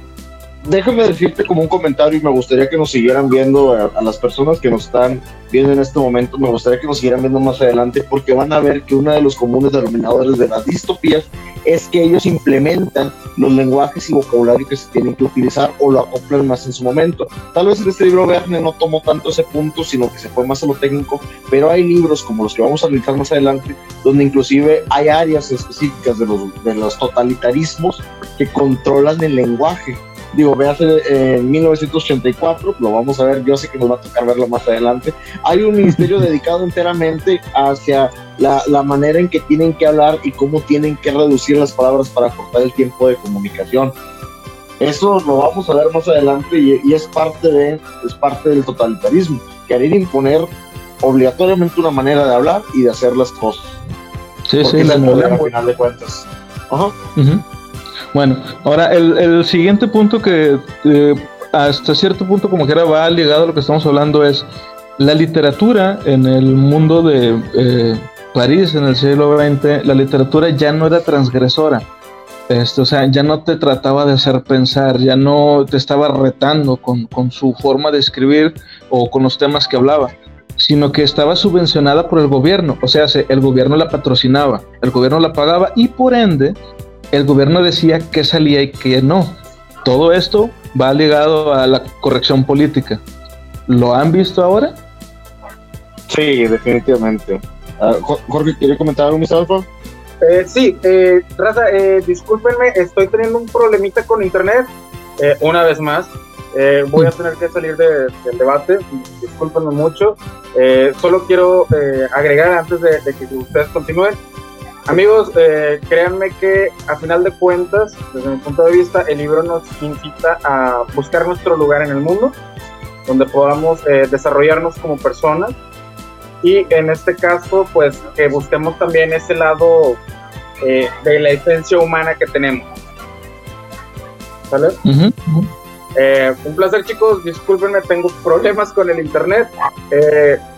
déjame decirte como un comentario y me gustaría que nos siguieran viendo a, las personas que nos están viendo en este momento, me gustaría que nos siguieran viendo más adelante porque van a ver que uno de los comunes denominadores de las distopías es que ellos implementan los lenguajes y vocabulario que se tienen que utilizar o lo acoplan más en su momento. Tal vez en este libro Verne no tomó tanto ese punto, sino que se fue más a lo técnico, pero hay libros como los que vamos a analizar más adelante, donde inclusive hay áreas específicas de los, de los totalitarismos que controlan el lenguaje digo, veas en 1984, lo vamos a ver, yo sé que nos va a tocar verlo más adelante. Hay un ministerio dedicado enteramente hacia la, manera en que tienen que hablar y cómo tienen que reducir las palabras para cortar el tiempo de comunicación. Eso lo vamos a ver más adelante y, es parte de es parte del totalitarismo, querer imponer obligatoriamente una manera de hablar y de hacer las cosas. Sí, sí, la al final de cuentas. Ajá. Bueno, ahora el, siguiente punto que eh, hasta cierto punto como que era va ligado a lo que estamos hablando es la literatura en el mundo de eh, París en el siglo XX, la literatura ya no era transgresora. Este, o sea, ya no te trataba de hacer pensar, ya no te estaba retando con, con su forma de escribir o con los temas que hablaba, sino que estaba subvencionada por el gobierno. O sea, el gobierno la patrocinaba, el gobierno la pagaba y por ende el gobierno decía que salía y que no. Todo esto va ligado a la corrección política. ¿Lo han visto ahora? Sí, definitivamente. Ah, Jorge, ¿quiere comentar algo, Mr. Eh, sí, eh, Raza, eh, discúlpenme, estoy teniendo un problemita con internet. Eh, una vez más, voy a tener que salir del debate. Discúlpenme mucho. solo quiero agregar antes de, de que ustedes continúen Amigos, eh, créanme que a final de cuentas, desde mi punto de vista, el libro nos incita a buscar nuestro lugar en el mundo, donde podamos eh, desarrollarnos como personas y en este caso, pues que busquemos también ese lado eh, de la esencia humana que tenemos. ¿Sale? Un placer chicos, discúlpenme, tengo problemas con el internet.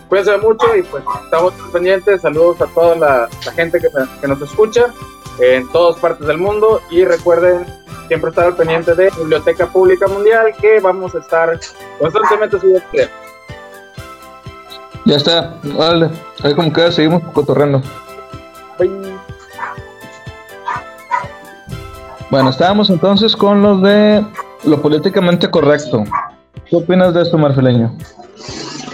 Cuídense mucho y pues estamos pendientes. Saludos a toda la, gente que, nos escucha en todas partes del mundo y recuerden siempre estar al pendiente de Biblioteca Pública Mundial que vamos a estar constantemente subiendo. Ya está, vale. Ahí como queda, seguimos cotorreando. Bueno, estábamos entonces con los de lo políticamente correcto. ¿Qué opinas de esto, Marfileño?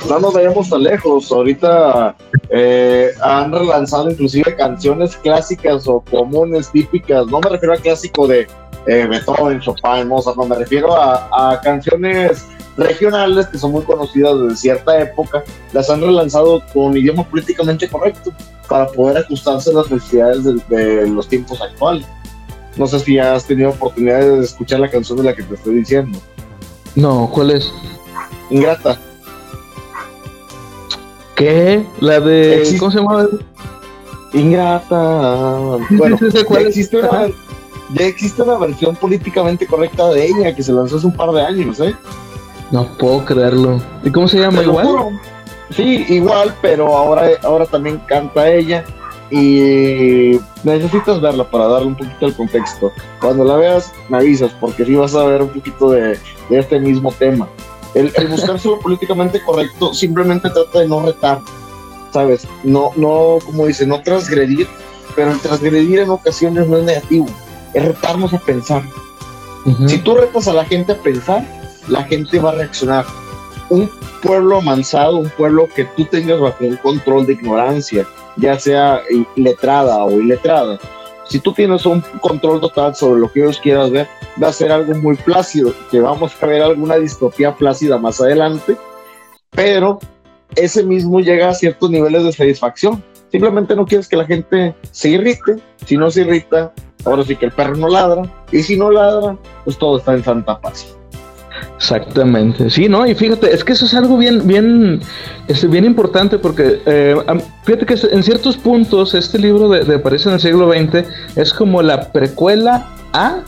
no nos vayamos tan lejos. Ahorita eh, han relanzado inclusive canciones clásicas o comunes, típicas. No me refiero a clásico de eh, Chopin, Mozart, no me refiero a, canciones regionales que son muy conocidas desde cierta época. Las han relanzado con idioma políticamente correcto para poder ajustarse a las necesidades de, los tiempos actuales. No sé si has tenido oportunidad de escuchar la canción de la que te estoy diciendo. No, ¿cuál es? Ingrata. ¿Qué? La de. ¿Cómo se llama? Ingrata. Bueno, ya existe, una, ya existe una versión políticamente correcta de ella que se lanzó hace un par de años, ¿eh? No puedo creerlo. ¿Y cómo se llama? ¿Igual? Sí, igual, pero ahora, ahora también canta ella. Y necesitas verla para darle un poquito el contexto. Cuando la veas, me avisas, porque sí vas a ver un poquito de, de este mismo tema. El, el buscarse lo políticamente correcto simplemente trata de no retar, ¿sabes? No, no, como dice, no transgredir, pero el transgredir en ocasiones no es negativo, es retarnos a pensar. Si tú retas a la gente a pensar, la gente va a reaccionar. Un pueblo amansado, un pueblo que tú tengas bajo un control de ignorancia, ya sea letrada o iletrada, si tú tienes un control total sobre lo que ellos quieras ver, va a ser algo muy plácido, que vamos a ver alguna distopía plácida más adelante, pero ese mismo llega a ciertos niveles de satisfacción. Simplemente no quieres que la gente se irrite, si no se irrita, ahora sí que el perro no ladra, y si no ladra, pues todo está en santa paz. Exactamente, sí, ¿no? Y fíjate, es que eso es algo bien, bien, es bien importante porque eh, fíjate que en ciertos puntos este libro de, de París en el siglo XX es como la precuela a,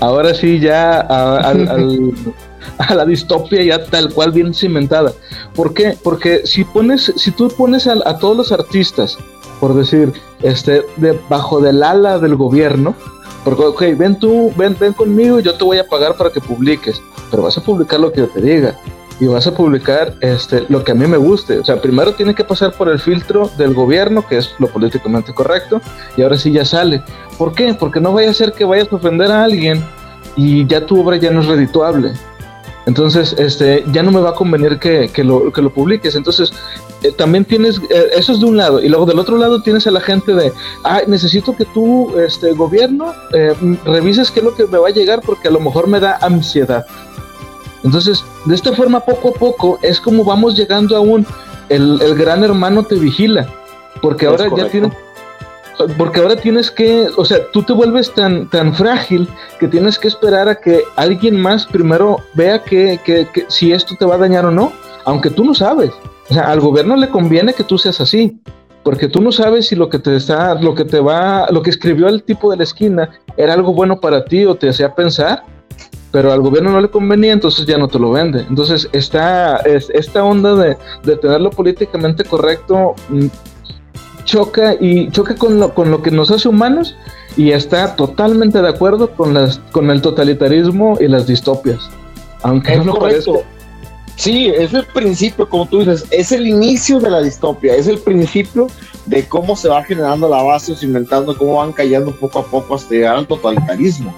ahora sí ya a, la distopia ya tal cual bien cimentada. ¿Por qué? Porque si pones, si tú pones a, a todos los artistas, por decir, este, debajo del ala del gobierno, porque, ok, ven tú, ven, ven conmigo y yo te voy a pagar para que publiques, pero vas a publicar lo que yo te diga y vas a publicar este, lo que a mí me guste. O sea, primero tiene que pasar por el filtro del gobierno, que es lo políticamente correcto, y ahora sí ya sale. ¿Por qué? Porque no vaya a ser que vayas a ofender a alguien y ya tu obra ya no es redituable. Entonces, este, ya no me va a convenir que, que, lo, que lo publiques. Entonces, eh, también tienes, eh, eso es de un lado, y luego del otro lado tienes a la gente de, ah, necesito que tú, este gobierno, eh, revises qué es lo que me va a llegar porque a lo mejor me da ansiedad. Entonces, de esta forma, poco a poco, es como vamos llegando a un, el, el gran hermano te vigila, porque ahora ya tienes porque ahora tienes que, o sea, tú te vuelves tan, tan frágil que tienes que esperar a que alguien más primero vea que, que, si esto te va a dañar o no, aunque tú no sabes. O sea, al gobierno le conviene que tú seas así, porque tú no sabes si lo que te está, lo que te va, lo que escribió el tipo de la esquina era algo bueno para ti o te hacía pensar, pero al gobierno no le convenía, entonces ya no te lo vende. Entonces, esta, es, esta onda de, de tenerlo políticamente correcto mm, choca y choca con lo, con lo que nos hace humanos y está totalmente de acuerdo con las con el totalitarismo y las distopias. Aunque no lo parezca. Sí, es el principio, como tú dices, es el inicio de la distopia, es el principio de cómo se va generando la base, inventando cómo van cayendo poco a poco hasta llegar al totalitarismo,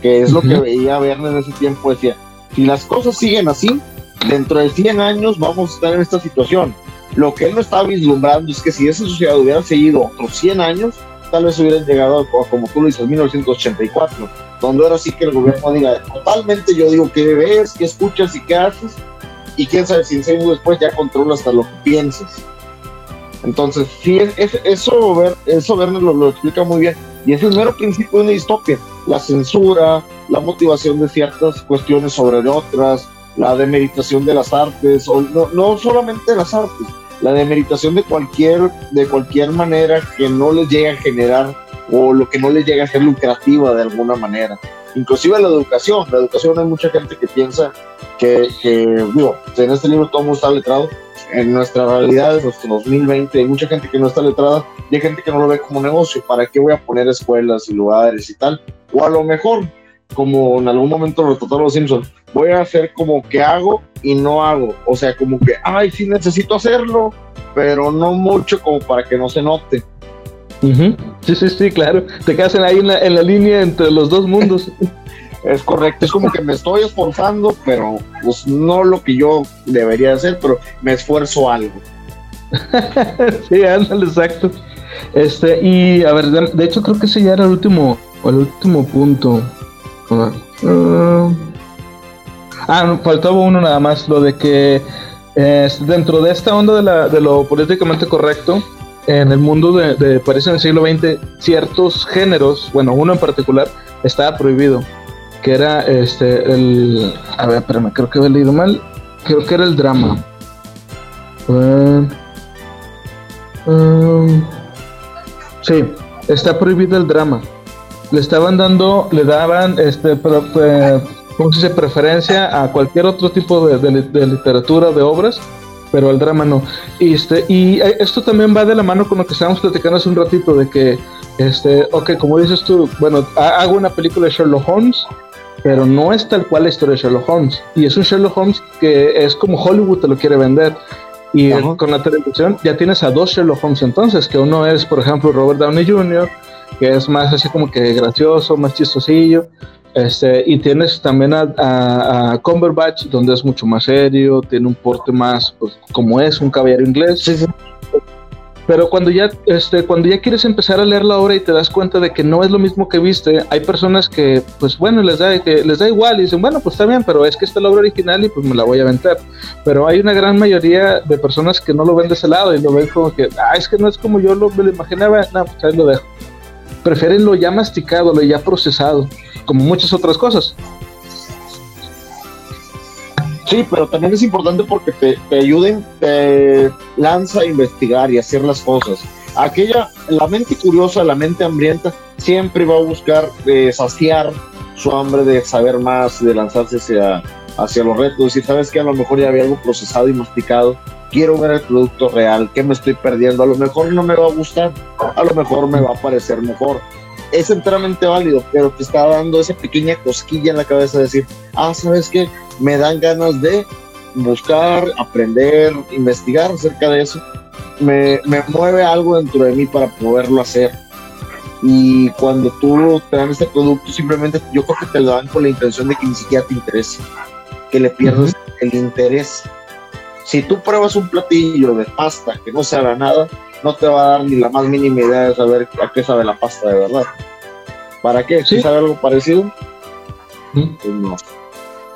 que es lo que veía Verne en ese tiempo, decía, si las cosas siguen así, dentro de 100 años vamos a estar en esta situación. Lo que él no estaba vislumbrando es que si esa sociedad hubiera seguido otros 100 años, tal vez hubieran llegado, a, como tú lo dices, 1984, donde ahora sí que el gobierno diga, totalmente yo digo qué ves, qué escuchas y qué haces, y quién sabe si en seis años después ya controla hasta lo que piensas. Entonces, sí, es, eso, ver, eso Werner lo, lo, explica muy bien. Y es el mero principio de una distopia. La censura, la motivación de ciertas cuestiones sobre otras, la demeritación de las artes, o no, no solamente las artes, la demeritación de cualquier, de cualquier manera que no les llegue a generar o lo que no les llegue a ser lucrativa de alguna manera. Inclusive la educación. La educación hay mucha gente que piensa que, que digo, en este libro todo el mundo está letrado. En nuestra realidad, en nuestro 2020, hay mucha gente que no está letrada y hay gente que no lo ve como negocio. ¿Para qué voy a poner escuelas y lugares y tal? O a lo mejor, como en algún momento lo trataron los Simpsons, voy a hacer como que hago y no hago. O sea, como que, ay, sí necesito hacerlo, pero no mucho como para que no se note. Sí, sí, sí, claro. Te quedas ahí en la, en la línea entre los dos mundos. es correcto, es como que me estoy esforzando, pero pues no lo que yo debería hacer, pero me esfuerzo algo. sí, ándale, exacto. Este, y a ver, de, hecho creo que ese ya era el último, el último punto. Uh, ah, faltaba uno nada más, lo de que eh, dentro de esta onda de, lo políticamente correcto, en el mundo de, de parece en el siglo XX, ciertos géneros, bueno, uno en particular, estaba prohibido, que era este, el, a ver, espérame, creo que he leído mal, creo que era el drama. Uh, um, sí, está prohibido el drama. Le estaban dando, le daban, este, pero, eh, ¿cómo se dice? Preferencia a cualquier otro tipo de, de, de literatura, de obras, pero el drama no. Y, este, y eh, esto también va de la mano con lo que estábamos platicando hace un ratito, de que, este, ok, como dices tú, bueno, hago una película de Sherlock Holmes, pero no es tal cual la historia de Sherlock Holmes. Y es un Sherlock Holmes que es como Hollywood te lo quiere vender. Y con la televisión ya tienes a dos Sherlock Holmes entonces, que uno es, por ejemplo, Robert Downey Jr., que es más así como que gracioso, más chistosillo, este, y tienes también a, a, a, Cumberbatch, donde es mucho más serio, tiene un porte más, pues, como es, un caballero inglés. Sí, sí. Pero cuando ya, este, cuando ya quieres empezar a leer la obra y te das cuenta de que no es lo mismo que viste, hay personas que, pues bueno, les da, que les da igual y dicen, bueno, pues está bien, pero es que esta es la obra original y pues me la voy a vender. Pero hay una gran mayoría de personas que no lo ven de ese lado y lo ven como que, ah, es que no es como yo lo, me lo imaginaba, no, pues ahí lo dejo. Prefieren lo ya masticado, lo ya procesado como muchas otras cosas. Sí, pero también es importante porque te, ayuden, te lanza a investigar y hacer las cosas. Aquella, la mente curiosa, la mente hambrienta, siempre va a buscar eh, saciar su hambre de saber más, de lanzarse hacia, hacia los retos. Y sabes que a lo mejor ya había algo procesado y masticado. Quiero ver el producto real, ¿qué me estoy perdiendo? A lo mejor no me va a gustar, a lo mejor me va a parecer mejor es enteramente válido, pero te está dando esa pequeña cosquilla en la cabeza de decir, ah, ¿sabes qué? Me dan ganas de buscar, aprender, investigar acerca de eso. Me, me mueve algo dentro de mí para poderlo hacer. Y cuando tú te dan este producto, simplemente yo creo que te lo dan con la intención de que ni siquiera te interese, que le pierdas el interés. Si tú pruebas un platillo de pasta que no sabe nada, no te va a dar ni la más mínima idea de saber a qué sabe la pasta de verdad. ¿Para qué? ¿Sí, sabe algo parecido? Pues no.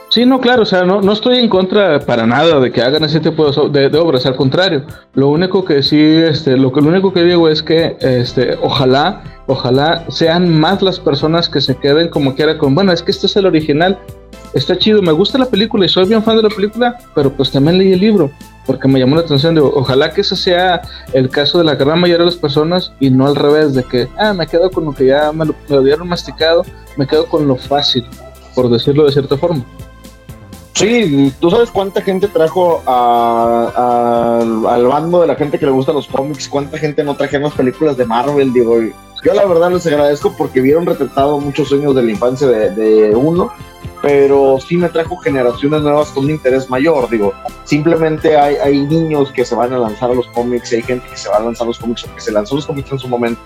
Sí, no, claro, o sea, no, no estoy en contra para nada de que hagan ese tipo de, de, obras, al contrario, lo único que sí, este, lo que lo único que digo es que, este, ojalá, ojalá sean más las personas que se queden como quiera con, bueno, es que este es el original, está chido, me gusta la película y soy bien fan de la película, pero pues también leí el libro, porque me llamó la atención, digo, ojalá que ese sea el caso de la gran mayoría de las personas y no al revés, de que, ah, me quedo con lo que ya me lo, dieron masticado, me quedo con lo fácil, por decirlo de cierta forma. Sí, tú sabes cuánta gente trajo al bando de la gente que le gusta los cómics, cuánta gente no trajeron películas de Marvel, digo, yo la verdad les agradezco porque vieron retratado muchos sueños de la infancia de uno pero sí me trajo generaciones nuevas con un interés mayor, digo, simplemente hay, hay niños que se van a lanzar a los cómics, hay gente que se va a lanzar a los cómics o que se lanzó a los cómics en su momento,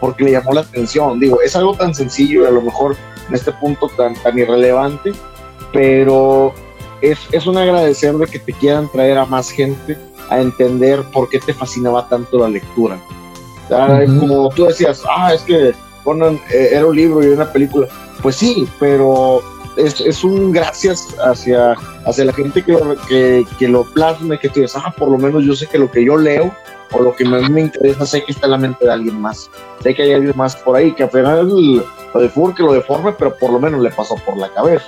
porque le llamó la atención, digo, es algo tan sencillo y a lo mejor en este punto tan, tan irrelevante, pero es, es un agradecer de que te quieran traer a más gente a entender por qué te fascinaba tanto la lectura. Como tú decías, ah, es que ponen, eh, era un libro y una película. Pues sí, pero es, es, un gracias hacia, hacia la gente que lo, que, que lo plasme, que tú dices, ah, por lo menos yo sé que lo que yo leo o lo que me, me interesa, sé que está en la mente de alguien más. Sé que hay alguien más por ahí, que apenas lo que lo deforme, pero por lo menos le pasó por la cabeza.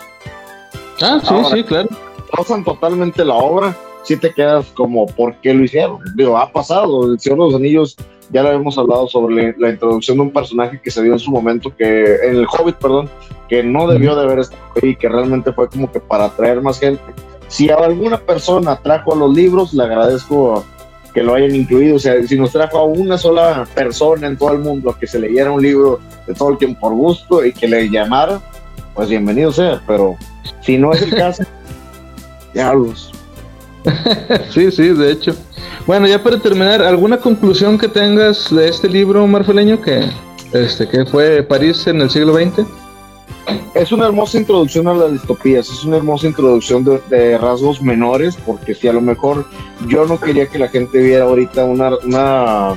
Ah, sí, sí, claro. Pasan totalmente la obra, si te quedas como, ¿por qué lo hicieron? Digo, ha pasado, el Señor de los Anillos ya lo hemos hablado sobre la introducción de un personaje que se dio en su momento, que en el Hobbit, perdón, que no debió de haber estado ahí, que realmente fue como que para atraer más gente. Si alguna persona trajo a los libros, le agradezco que lo hayan incluido. O sea, si nos trajo a una sola persona en todo el mundo que se leyera un libro de todo el tiempo por gusto y que le llamara, pues bienvenido sea. Pero si no es el caso, diablos. sí, sí, de hecho. Bueno, ya para terminar, ¿alguna conclusión que tengas de este libro marfeleño que, este, que fue París en el siglo XX? Es una hermosa introducción a las distopías, es una hermosa introducción de, rasgos menores, porque si a lo mejor yo no quería que la gente viera ahorita una, una,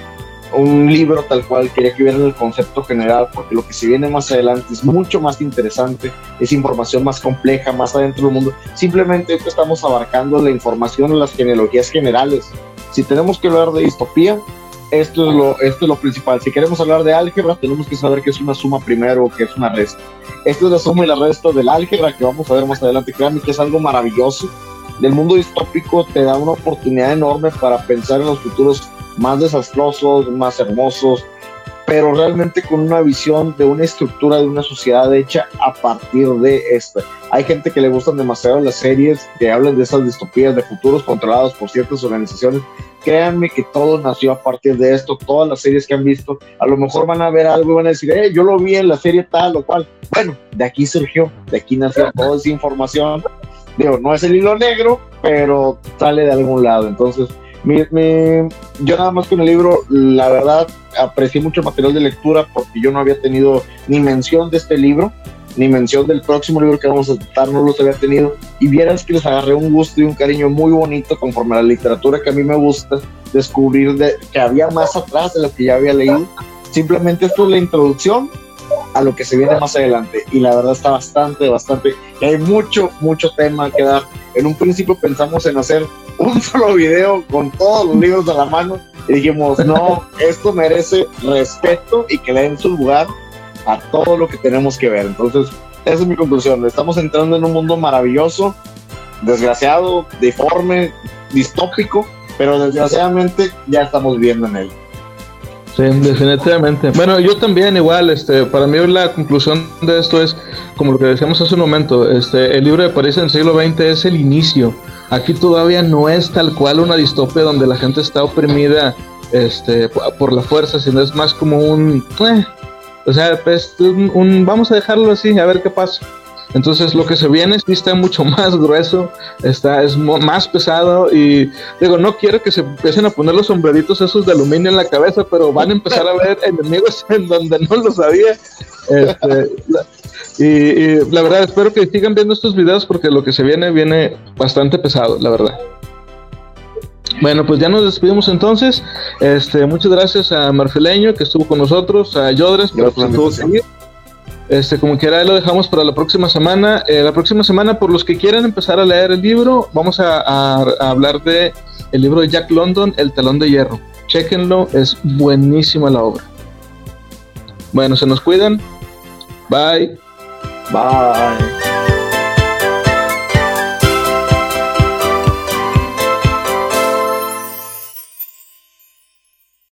un libro tal cual, quería que vieran el concepto general, porque lo que se viene más adelante es mucho más interesante, es información más compleja, más adentro del mundo. Simplemente estamos abarcando la información en las genealogías generales, si tenemos que hablar de distopía, esto es, lo, esto es lo principal. Si queremos hablar de álgebra, tenemos que saber qué es una suma primero o qué es una resta. Esto es la suma y la resta del álgebra que vamos a ver más adelante. Créanme que es algo maravilloso. Del mundo distópico te da una oportunidad enorme para pensar en los futuros más desastrosos, más hermosos, pero realmente con una visión de una estructura de una sociedad hecha a partir de esta. Hay gente que le gustan demasiado las series que hablan de esas distopías de futuros controlados por ciertas organizaciones. Créanme que todo nació a partir de esto. Todas las series que han visto, a lo mejor van a ver algo y van a decir, eh, yo lo vi en la serie tal o cual. Bueno, de aquí surgió, de aquí nació toda esa información. Digo, no es el hilo negro, pero sale de algún lado. Entonces, yo nada más con el libro, la verdad, aprecié mucho material de lectura porque yo no había tenido ni mención de este libro, ni mención del próximo libro que vamos a tratar, no los había tenido. Y vieras que les agarré un gusto y un cariño muy bonito conforme a la literatura que a mí me gusta, descubrir de, que había más atrás de lo que ya había leído. Simplemente esto es la introducción a lo que se viene más adelante. Y la verdad está bastante, bastante. Hay mucho, mucho tema que dar. En un principio pensamos en hacer un solo video con todos los libros a la mano y dijimos, no, esto merece respeto y que le den su lugar a todo lo que tenemos que ver. Entonces, esa es mi conclusión. Estamos entrando en un mundo maravilloso desgraciado, deforme, distópico, pero desgraciadamente ya estamos viendo en él. Sí, definitivamente. Bueno, yo también igual, este, para mí la conclusión de esto es, como lo que decíamos hace un momento, este, el libro de París en el siglo XX es el inicio. Aquí todavía no es tal cual una distopia donde la gente está oprimida este, por la fuerza, sino es más como un, eh, o sea, pues, un, vamos a dejarlo así, a ver qué pasa. Entonces lo que se viene sí está mucho más grueso, está, es más pesado y digo, no quiero que se empiecen a poner los sombreritos esos de aluminio en la cabeza, pero van a empezar a ver enemigos en donde no lo sabía. Este, y, la verdad espero que sigan viendo estos videos porque lo que se viene viene bastante pesado, la verdad. Bueno, pues ya nos despedimos entonces. Este, muchas gracias a Marfileño que estuvo con nosotros, a Yodres. Este, como quiera, lo dejamos para la próxima semana. Eh, la próxima semana, por los que quieran empezar a leer el libro, vamos a, hablar de el libro de Jack London, El Talón de Hierro. Chequenlo, es buenísima la obra. Bueno, se nos cuidan. Bye. Bye.